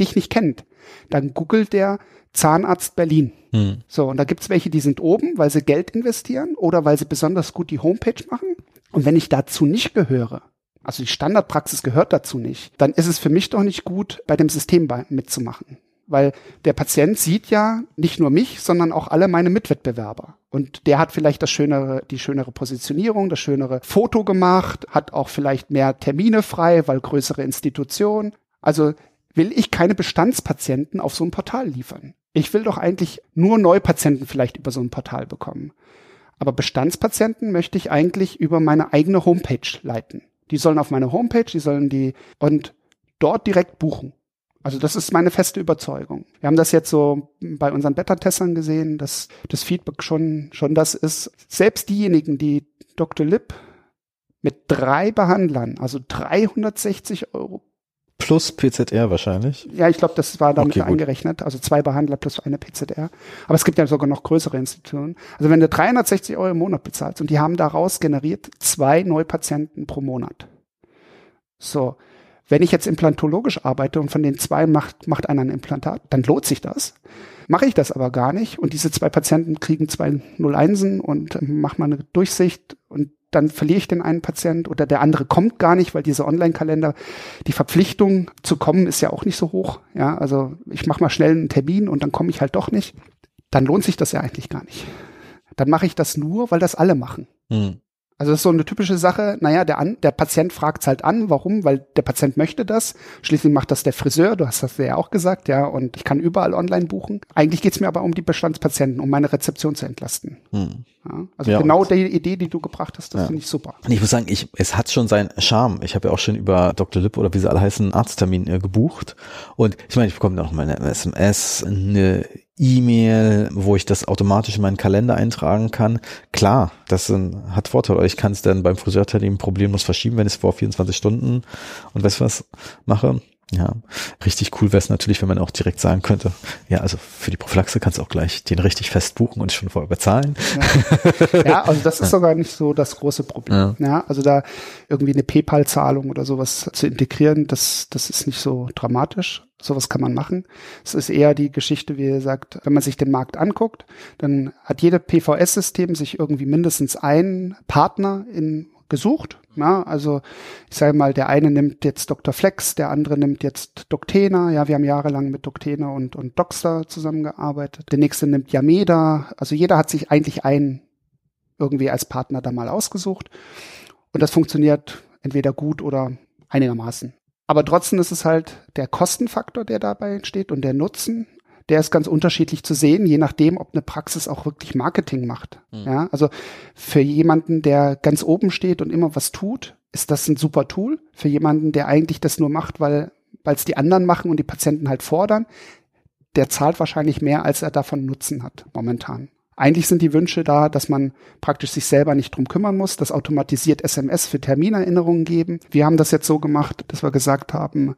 dich nicht kennt, dann googelt der Zahnarzt Berlin. Hm. So, und da gibt's welche, die sind oben, weil sie Geld investieren oder weil sie besonders gut die Homepage machen. Und wenn ich dazu nicht gehöre, also die Standardpraxis gehört dazu nicht, dann ist es für mich doch nicht gut, bei dem System mitzumachen. Weil der Patient sieht ja nicht nur mich, sondern auch alle meine Mitwettbewerber. Und der hat vielleicht das schönere, die schönere Positionierung, das schönere Foto gemacht, hat auch vielleicht mehr Termine frei, weil größere Institutionen. Also will ich keine Bestandspatienten auf so ein Portal liefern. Ich will doch eigentlich nur Neupatienten vielleicht über so ein Portal bekommen. Aber Bestandspatienten möchte ich eigentlich über meine eigene Homepage leiten. Die sollen auf meine Homepage, die sollen die und dort direkt buchen. Also das ist meine feste Überzeugung. Wir haben das jetzt so bei unseren Beta-Testern gesehen, dass das Feedback schon, schon das ist. Selbst diejenigen, die Dr. Lipp mit drei Behandlern, also 360 Euro Plus PZR wahrscheinlich. Ja, ich glaube, das war damit okay, eingerechnet. Also zwei Behandler plus eine PZR. Aber es gibt ja sogar noch größere Institutionen. Also wenn du 360 Euro im Monat bezahlst und die haben daraus generiert zwei Neupatienten pro Monat. So. Wenn ich jetzt implantologisch arbeite und von den zwei macht, macht einer ein Implantat, dann lohnt sich das. Mache ich das aber gar nicht und diese zwei Patienten kriegen zwei 01 und mach mal eine Durchsicht und dann verliere ich den einen Patient oder der andere kommt gar nicht, weil diese Online-Kalender, die Verpflichtung zu kommen ist ja auch nicht so hoch. Ja, also ich mache mal schnell einen Termin und dann komme ich halt doch nicht. Dann lohnt sich das ja eigentlich gar nicht. Dann mache ich das nur, weil das alle machen. Hm. Also das ist so eine typische Sache, naja, der, an, der Patient fragt halt an, warum, weil der Patient möchte das. Schließlich macht das der Friseur, du hast das ja auch gesagt, ja, und ich kann überall online buchen. Eigentlich geht's mir aber um die Bestandspatienten, um meine Rezeption zu entlasten. Hm. Ja, also ja, genau die Idee, die du gebracht hast, das ja. finde ich super. Und ich muss sagen, ich, es hat schon seinen Charme. Ich habe ja auch schon über Dr. Lipp oder wie sie alle heißen, Arzttermin äh, gebucht. Und ich meine, ich bekomme noch mal eine SMS, eine E-Mail, wo ich das automatisch in meinen Kalender eintragen kann. Klar, das sind, hat Vorteile. Ich kann es dann beim Friseurtermin problemlos verschieben, wenn ich es vor 24 Stunden und weißt was mache. Ja, richtig cool wäre es natürlich, wenn man auch direkt sagen könnte, ja, also für die Prophylaxe kannst du auch gleich den richtig fest buchen und schon vorher bezahlen. Ja, ja also das ist sogar nicht so das große Problem. Ja, ja also da irgendwie eine PayPal-Zahlung oder sowas zu integrieren, das, das ist nicht so dramatisch. Sowas kann man machen. Es ist eher die Geschichte, wie ihr sagt, wenn man sich den Markt anguckt, dann hat jede PVS-System sich irgendwie mindestens einen Partner in gesucht. Ja, also ich sage mal, der eine nimmt jetzt Dr. Flex, der andere nimmt jetzt Doctena. Ja, wir haben jahrelang mit Doctena und, und Doxter zusammengearbeitet. Der nächste nimmt Yameda. Also jeder hat sich eigentlich einen irgendwie als Partner da mal ausgesucht. Und das funktioniert entweder gut oder einigermaßen. Aber trotzdem ist es halt der Kostenfaktor, der dabei entsteht und der Nutzen der ist ganz unterschiedlich zu sehen, je nachdem, ob eine Praxis auch wirklich Marketing macht. Mhm. Ja, also für jemanden, der ganz oben steht und immer was tut, ist das ein super Tool. Für jemanden, der eigentlich das nur macht, weil weil es die anderen machen und die Patienten halt fordern, der zahlt wahrscheinlich mehr, als er davon Nutzen hat momentan. Eigentlich sind die Wünsche da, dass man praktisch sich selber nicht drum kümmern muss, dass automatisiert SMS für Terminerinnerungen geben. Wir haben das jetzt so gemacht, dass wir gesagt haben,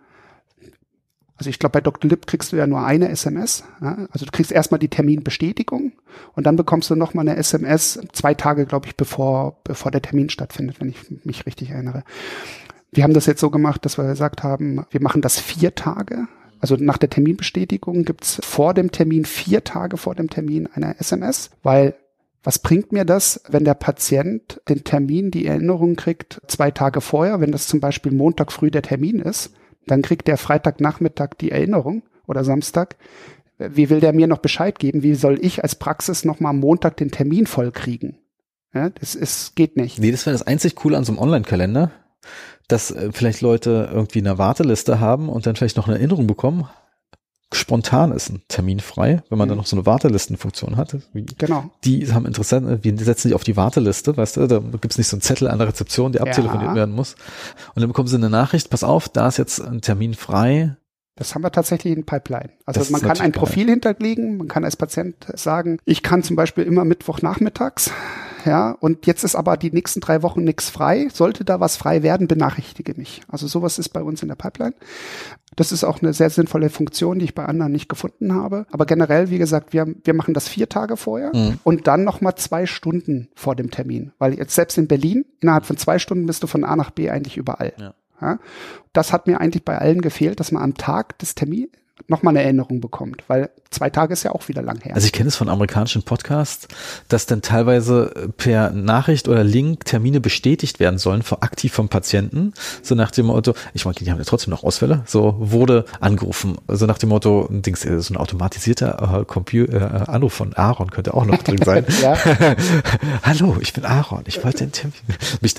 also ich glaube, bei Dr. Lip kriegst du ja nur eine SMS. Ja? Also du kriegst erstmal die Terminbestätigung und dann bekommst du nochmal eine SMS zwei Tage, glaube ich, bevor, bevor der Termin stattfindet, wenn ich mich richtig erinnere. Wir haben das jetzt so gemacht, dass wir gesagt haben, wir machen das vier Tage. Also nach der Terminbestätigung gibt's vor dem Termin, vier Tage vor dem Termin eine SMS, weil was bringt mir das, wenn der Patient den Termin, die Erinnerung kriegt, zwei Tage vorher, wenn das zum Beispiel Montag früh der Termin ist? Dann kriegt der Freitagnachmittag die Erinnerung oder Samstag. Wie will der mir noch Bescheid geben? Wie soll ich als Praxis noch mal am Montag den Termin voll kriegen? Ja, das ist, geht nicht. Nee, das wäre das einzig Coole an so einem Online-Kalender, dass äh, vielleicht Leute irgendwie eine Warteliste haben und dann vielleicht noch eine Erinnerung bekommen spontan ist ein Termin frei, wenn man mhm. dann noch so eine Wartelistenfunktion hat. Wie, genau. Die haben interessant, wir setzen sich auf die Warteliste, weißt du, da gibt's nicht so einen Zettel an der Rezeption, der abtelefoniert ja. werden muss. Und dann bekommen sie eine Nachricht, pass auf, da ist jetzt ein Termin frei. Das haben wir tatsächlich in Pipeline. Also das man kann ein Profil geil. hinterlegen, man kann als Patient sagen, ich kann zum Beispiel immer Mittwochnachmittags ja, und jetzt ist aber die nächsten drei Wochen nichts frei. Sollte da was frei werden, benachrichtige mich. Also sowas ist bei uns in der Pipeline. Das ist auch eine sehr sinnvolle Funktion, die ich bei anderen nicht gefunden habe. Aber generell, wie gesagt, wir, wir machen das vier Tage vorher mhm. und dann nochmal zwei Stunden vor dem Termin. Weil jetzt selbst in Berlin, innerhalb von zwei Stunden bist du von A nach B eigentlich überall. Ja. Ja? Das hat mir eigentlich bei allen gefehlt, dass man am Tag des Termins nochmal eine Erinnerung bekommt, weil zwei Tage ist ja auch wieder lang her. Also ich kenne es von amerikanischen Podcasts, dass dann teilweise per Nachricht oder Link Termine bestätigt werden sollen, aktiv vom Patienten, so nach dem Motto, ich meine, die haben ja trotzdem noch Ausfälle, so wurde angerufen, so nach dem Motto, Dings, so ein automatisierter äh, Computer, äh, Anruf von Aaron könnte auch noch drin sein. Hallo, ich bin Aaron, ich wollte den Termin.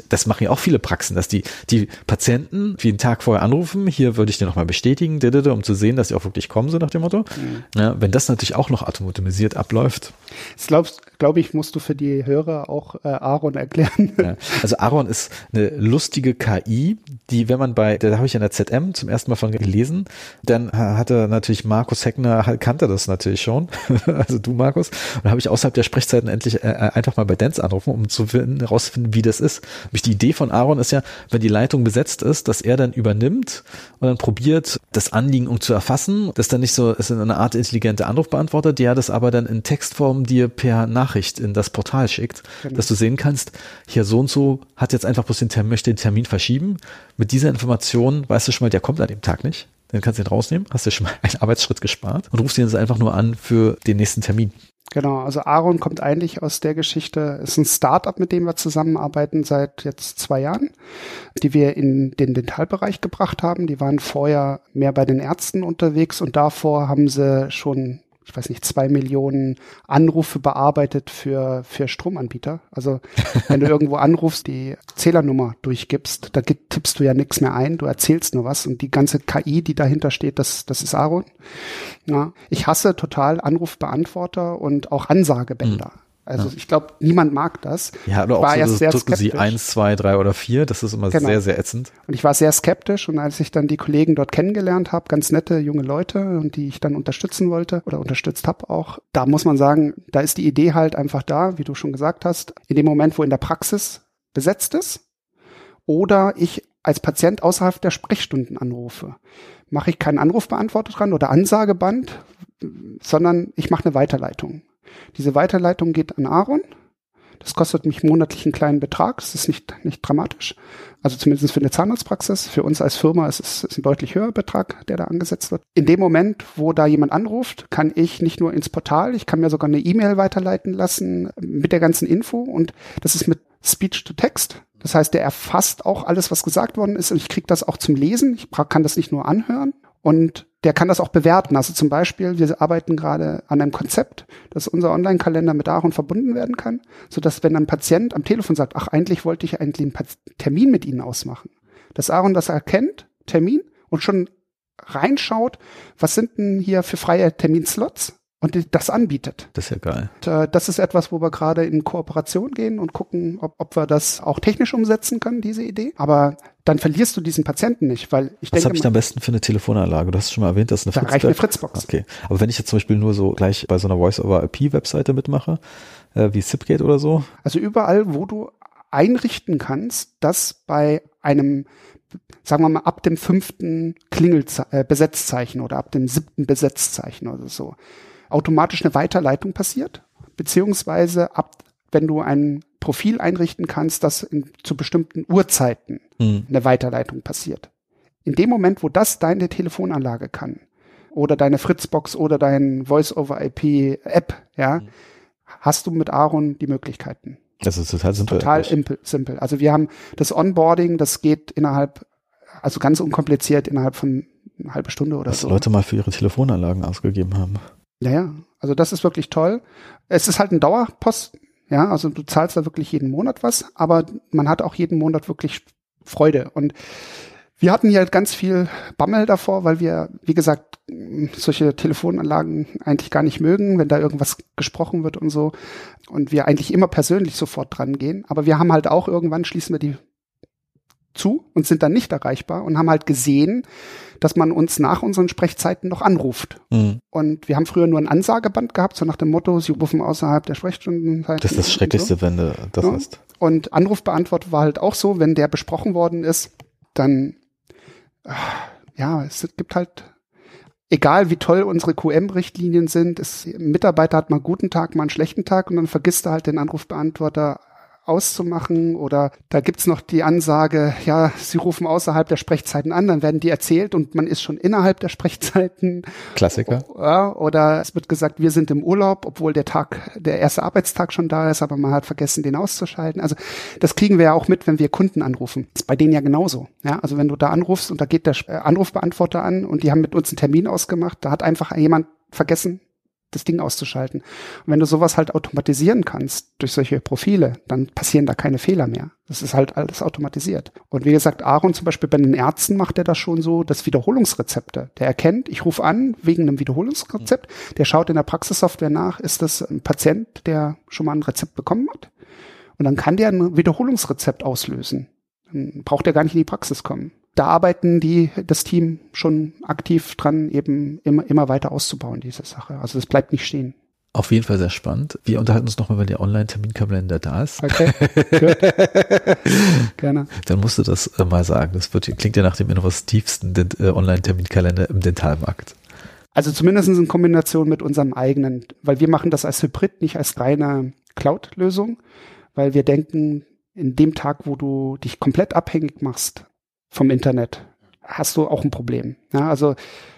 Das machen ja auch viele Praxen, dass die, die Patienten wie einen Tag vorher anrufen, hier würde ich dir nochmal bestätigen, um zu sehen, dass sie auch wirklich kommen, so nach dem Motto. Mhm. Ja, wenn das natürlich auch noch automatisiert abläuft. Das glaubst, glaube ich, musst du für die Hörer auch äh, Aaron erklären. Ja, also Aaron ist eine lustige KI, die, wenn man bei, da habe ich in der ZM zum ersten Mal von gelesen, dann hatte natürlich Markus Heckner, kannte das natürlich schon, also du Markus, und habe ich außerhalb der Sprechzeiten endlich äh, äh, einfach mal bei Dance anrufen, um zu herauszufinden, wie das ist. Die Idee von Aaron ist ja, wenn die Leitung besetzt ist, dass er dann übernimmt und dann probiert, das Anliegen um zu erfassen, das dann nicht so, ist eine Art intelligente Anrufbeantworter, der das aber dann in Textform dir per Nachricht in das Portal schickt, genau. dass du sehen kannst, hier so und so hat jetzt einfach bloß den Termin, möchte den Termin verschieben. Mit dieser Information weißt du schon mal, der kommt an dem Tag nicht. Dann kannst du ihn rausnehmen, hast du schon mal einen Arbeitsschritt gespart und rufst ihn jetzt einfach nur an für den nächsten Termin. Genau, also Aaron kommt eigentlich aus der Geschichte, ist ein Startup, mit dem wir zusammenarbeiten seit jetzt zwei Jahren, die wir in den Dentalbereich gebracht haben. Die waren vorher mehr bei den Ärzten unterwegs und davor haben sie schon ich weiß nicht, zwei Millionen Anrufe bearbeitet für, für Stromanbieter. Also wenn du irgendwo anrufst, die Zählernummer durchgibst, da tippst du ja nichts mehr ein, du erzählst nur was und die ganze KI, die dahinter steht, das, das ist Aaron. Ja, ich hasse total Anrufbeantworter und auch Ansagebänder. Mhm. Also ja. ich glaube, niemand mag das. Ja, oder auch war so, erst sehr drücken skeptisch. Sie eins, zwei, drei oder vier. Das ist immer genau. sehr, sehr ätzend. Und ich war sehr skeptisch und als ich dann die Kollegen dort kennengelernt habe, ganz nette junge Leute und die ich dann unterstützen wollte oder unterstützt habe auch, da muss man sagen, da ist die Idee halt einfach da, wie du schon gesagt hast, in dem Moment, wo in der Praxis besetzt ist oder ich als Patient außerhalb der Sprechstunden anrufe, mache ich keinen Anrufbeantworter dran oder Ansageband, sondern ich mache eine Weiterleitung. Diese Weiterleitung geht an Aaron. Das kostet mich monatlich einen kleinen Betrag. Das ist nicht, nicht dramatisch. Also zumindest für eine Zahnarztpraxis. Für uns als Firma ist es ist ein deutlich höherer Betrag, der da angesetzt wird. In dem Moment, wo da jemand anruft, kann ich nicht nur ins Portal, ich kann mir sogar eine E-Mail weiterleiten lassen mit der ganzen Info. Und das ist mit Speech to Text. Das heißt, der erfasst auch alles, was gesagt worden ist. Und ich kriege das auch zum Lesen. Ich kann das nicht nur anhören. Und der kann das auch bewerten. Also zum Beispiel, wir arbeiten gerade an einem Konzept, dass unser Online-Kalender mit Aaron verbunden werden kann, so dass wenn ein Patient am Telefon sagt, ach, eigentlich wollte ich eigentlich einen Termin mit Ihnen ausmachen, dass Aaron das erkennt, Termin, und schon reinschaut, was sind denn hier für freie Terminslots und das anbietet. Das ist ja geil. Und, äh, das ist etwas, wo wir gerade in Kooperation gehen und gucken, ob, ob wir das auch technisch umsetzen können, diese Idee. Aber dann verlierst du diesen Patienten nicht, weil ich Was denke. Was habe ich am besten für eine Telefonanlage? Du hast schon mal erwähnt, das ist eine da Fritzbox. reicht eine Fritzbox. Okay. Aber wenn ich jetzt zum Beispiel nur so gleich bei so einer Voice-over-IP-Webseite mitmache, äh, wie Zipgate oder so? Also überall, wo du einrichten kannst, dass bei einem sagen wir mal, ab dem fünften Klingelze äh, Besetzzeichen oder ab dem siebten Besetzzeichen oder so, automatisch eine Weiterleitung passiert, beziehungsweise ab, wenn du ein Profil einrichten kannst, dass in, zu bestimmten Uhrzeiten mhm. eine Weiterleitung passiert. In dem Moment, wo das deine Telefonanlage kann, oder deine Fritzbox oder dein Voice-over-IP-App, ja, mhm. hast du mit Aaron die Möglichkeiten. Das ist total simpel. Total simpel. Also wir haben das Onboarding, das geht innerhalb, also ganz unkompliziert innerhalb von eine halbe Stunde oder Was so. Leute mal für ihre Telefonanlagen ausgegeben haben. Naja, also das ist wirklich toll. Es ist halt ein Dauerpost, ja, also du zahlst da wirklich jeden Monat was, aber man hat auch jeden Monat wirklich Freude. Und wir hatten hier halt ganz viel Bammel davor, weil wir, wie gesagt, solche Telefonanlagen eigentlich gar nicht mögen, wenn da irgendwas gesprochen wird und so. Und wir eigentlich immer persönlich sofort dran gehen. Aber wir haben halt auch irgendwann schließen wir die zu und sind dann nicht erreichbar und haben halt gesehen, dass man uns nach unseren Sprechzeiten noch anruft. Mhm. Und wir haben früher nur ein Ansageband gehabt, so nach dem Motto, sie rufen außerhalb der Sprechstunden. Das ist das Schrecklichste, so. wenn du das ja. hast. Und Anrufbeantworter war halt auch so, wenn der besprochen worden ist, dann, ah, ja, es gibt halt egal wie toll unsere QM-Richtlinien sind, es, ein Mitarbeiter hat mal einen guten Tag, mal einen schlechten Tag und dann vergisst er halt den Anrufbeantworter auszumachen oder da gibt's noch die Ansage, ja, Sie rufen außerhalb der Sprechzeiten an, dann werden die erzählt und man ist schon innerhalb der Sprechzeiten. Klassiker. Ja, oder es wird gesagt, wir sind im Urlaub, obwohl der Tag, der erste Arbeitstag schon da ist, aber man hat vergessen, den auszuschalten. Also das kriegen wir ja auch mit, wenn wir Kunden anrufen. Das ist bei denen ja genauso. Ja, also wenn du da anrufst und da geht der äh, Anrufbeantworter an und die haben mit uns einen Termin ausgemacht, da hat einfach jemand vergessen, das Ding auszuschalten. Und wenn du sowas halt automatisieren kannst durch solche Profile, dann passieren da keine Fehler mehr. Das ist halt alles automatisiert. Und wie gesagt, Aaron zum Beispiel bei den Ärzten macht er das schon so, das Wiederholungsrezepte. Der erkennt, ich rufe an wegen einem Wiederholungsrezept, der schaut in der Praxissoftware nach, ist das ein Patient, der schon mal ein Rezept bekommen hat? Und dann kann der ein Wiederholungsrezept auslösen. Dann braucht er gar nicht in die Praxis kommen da arbeiten die, das Team schon aktiv dran, eben immer, immer weiter auszubauen, diese Sache. Also das bleibt nicht stehen. Auf jeden Fall sehr spannend. Wir unterhalten uns nochmal, wenn der Online-Terminkalender da ist. Okay. Gerne. Dann musst du das äh, mal sagen. Das wird, klingt ja nach dem innovativsten äh, Online-Terminkalender im Dentalmarkt. Also zumindest in Kombination mit unserem eigenen, weil wir machen das als Hybrid, nicht als reine Cloud-Lösung, weil wir denken, in dem Tag, wo du dich komplett abhängig machst vom Internet, hast du auch ein Problem. Ja, also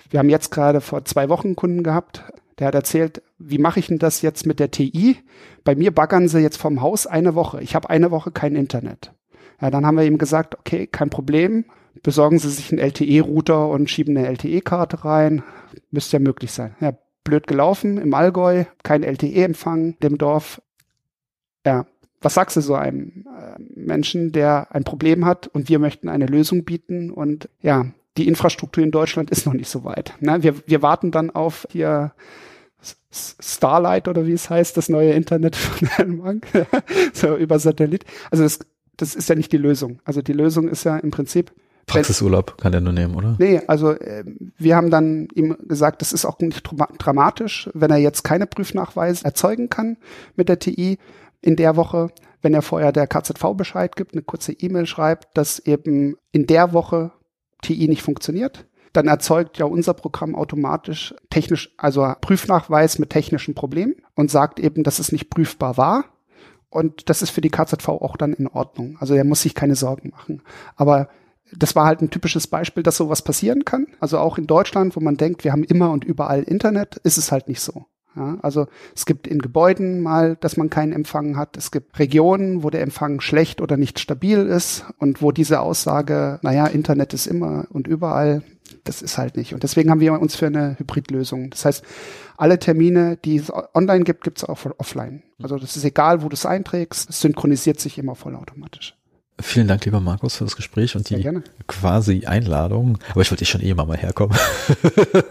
wir haben jetzt gerade vor zwei Wochen einen Kunden gehabt, der hat erzählt, wie mache ich denn das jetzt mit der TI? Bei mir baggern sie jetzt vom Haus eine Woche. Ich habe eine Woche kein Internet. Ja, dann haben wir ihm gesagt, okay, kein Problem. Besorgen Sie sich einen LTE-Router und schieben eine LTE-Karte rein. Müsste ja möglich sein. Ja, blöd gelaufen im Allgäu, kein LTE-Empfang dem Dorf. Ja, was sagst du so einem äh, Menschen, der ein Problem hat und wir möchten eine Lösung bieten und ja, die Infrastruktur in Deutschland ist noch nicht so weit. Ne? Wir, wir warten dann auf hier Starlight oder wie es heißt, das neue Internet von Herrn Bank, so über Satellit. Also das, das ist ja nicht die Lösung. Also die Lösung ist ja im Prinzip Praxisurlaub kann der nur nehmen, oder? Nee, also äh, wir haben dann ihm gesagt, das ist auch nicht dramatisch, wenn er jetzt keine Prüfnachweise erzeugen kann mit der TI, in der Woche, wenn er vorher der KZV Bescheid gibt, eine kurze E-Mail schreibt, dass eben in der Woche TI nicht funktioniert, dann erzeugt ja unser Programm automatisch technisch, also Prüfnachweis mit technischen Problemen und sagt eben, dass es nicht prüfbar war. Und das ist für die KZV auch dann in Ordnung. Also er muss sich keine Sorgen machen. Aber das war halt ein typisches Beispiel, dass sowas passieren kann. Also auch in Deutschland, wo man denkt, wir haben immer und überall Internet, ist es halt nicht so. Ja, also es gibt in Gebäuden mal, dass man keinen Empfang hat. Es gibt Regionen, wo der Empfang schlecht oder nicht stabil ist und wo diese Aussage, naja, Internet ist immer und überall, das ist halt nicht. Und deswegen haben wir uns für eine Hybridlösung. Das heißt, alle Termine, die es online gibt, gibt es auch offline. Also das ist egal, wo du es einträgst, es synchronisiert sich immer vollautomatisch. Vielen Dank, lieber Markus, für das Gespräch und die quasi Einladung. Aber ich wollte eh schon eh mal, mal herkommen.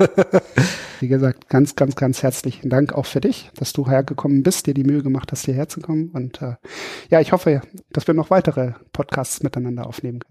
Wie gesagt, ganz, ganz, ganz herzlichen Dank auch für dich, dass du hergekommen bist, dir die Mühe gemacht hast, hierher zu kommen. Und äh, ja, ich hoffe, dass wir noch weitere Podcasts miteinander aufnehmen können.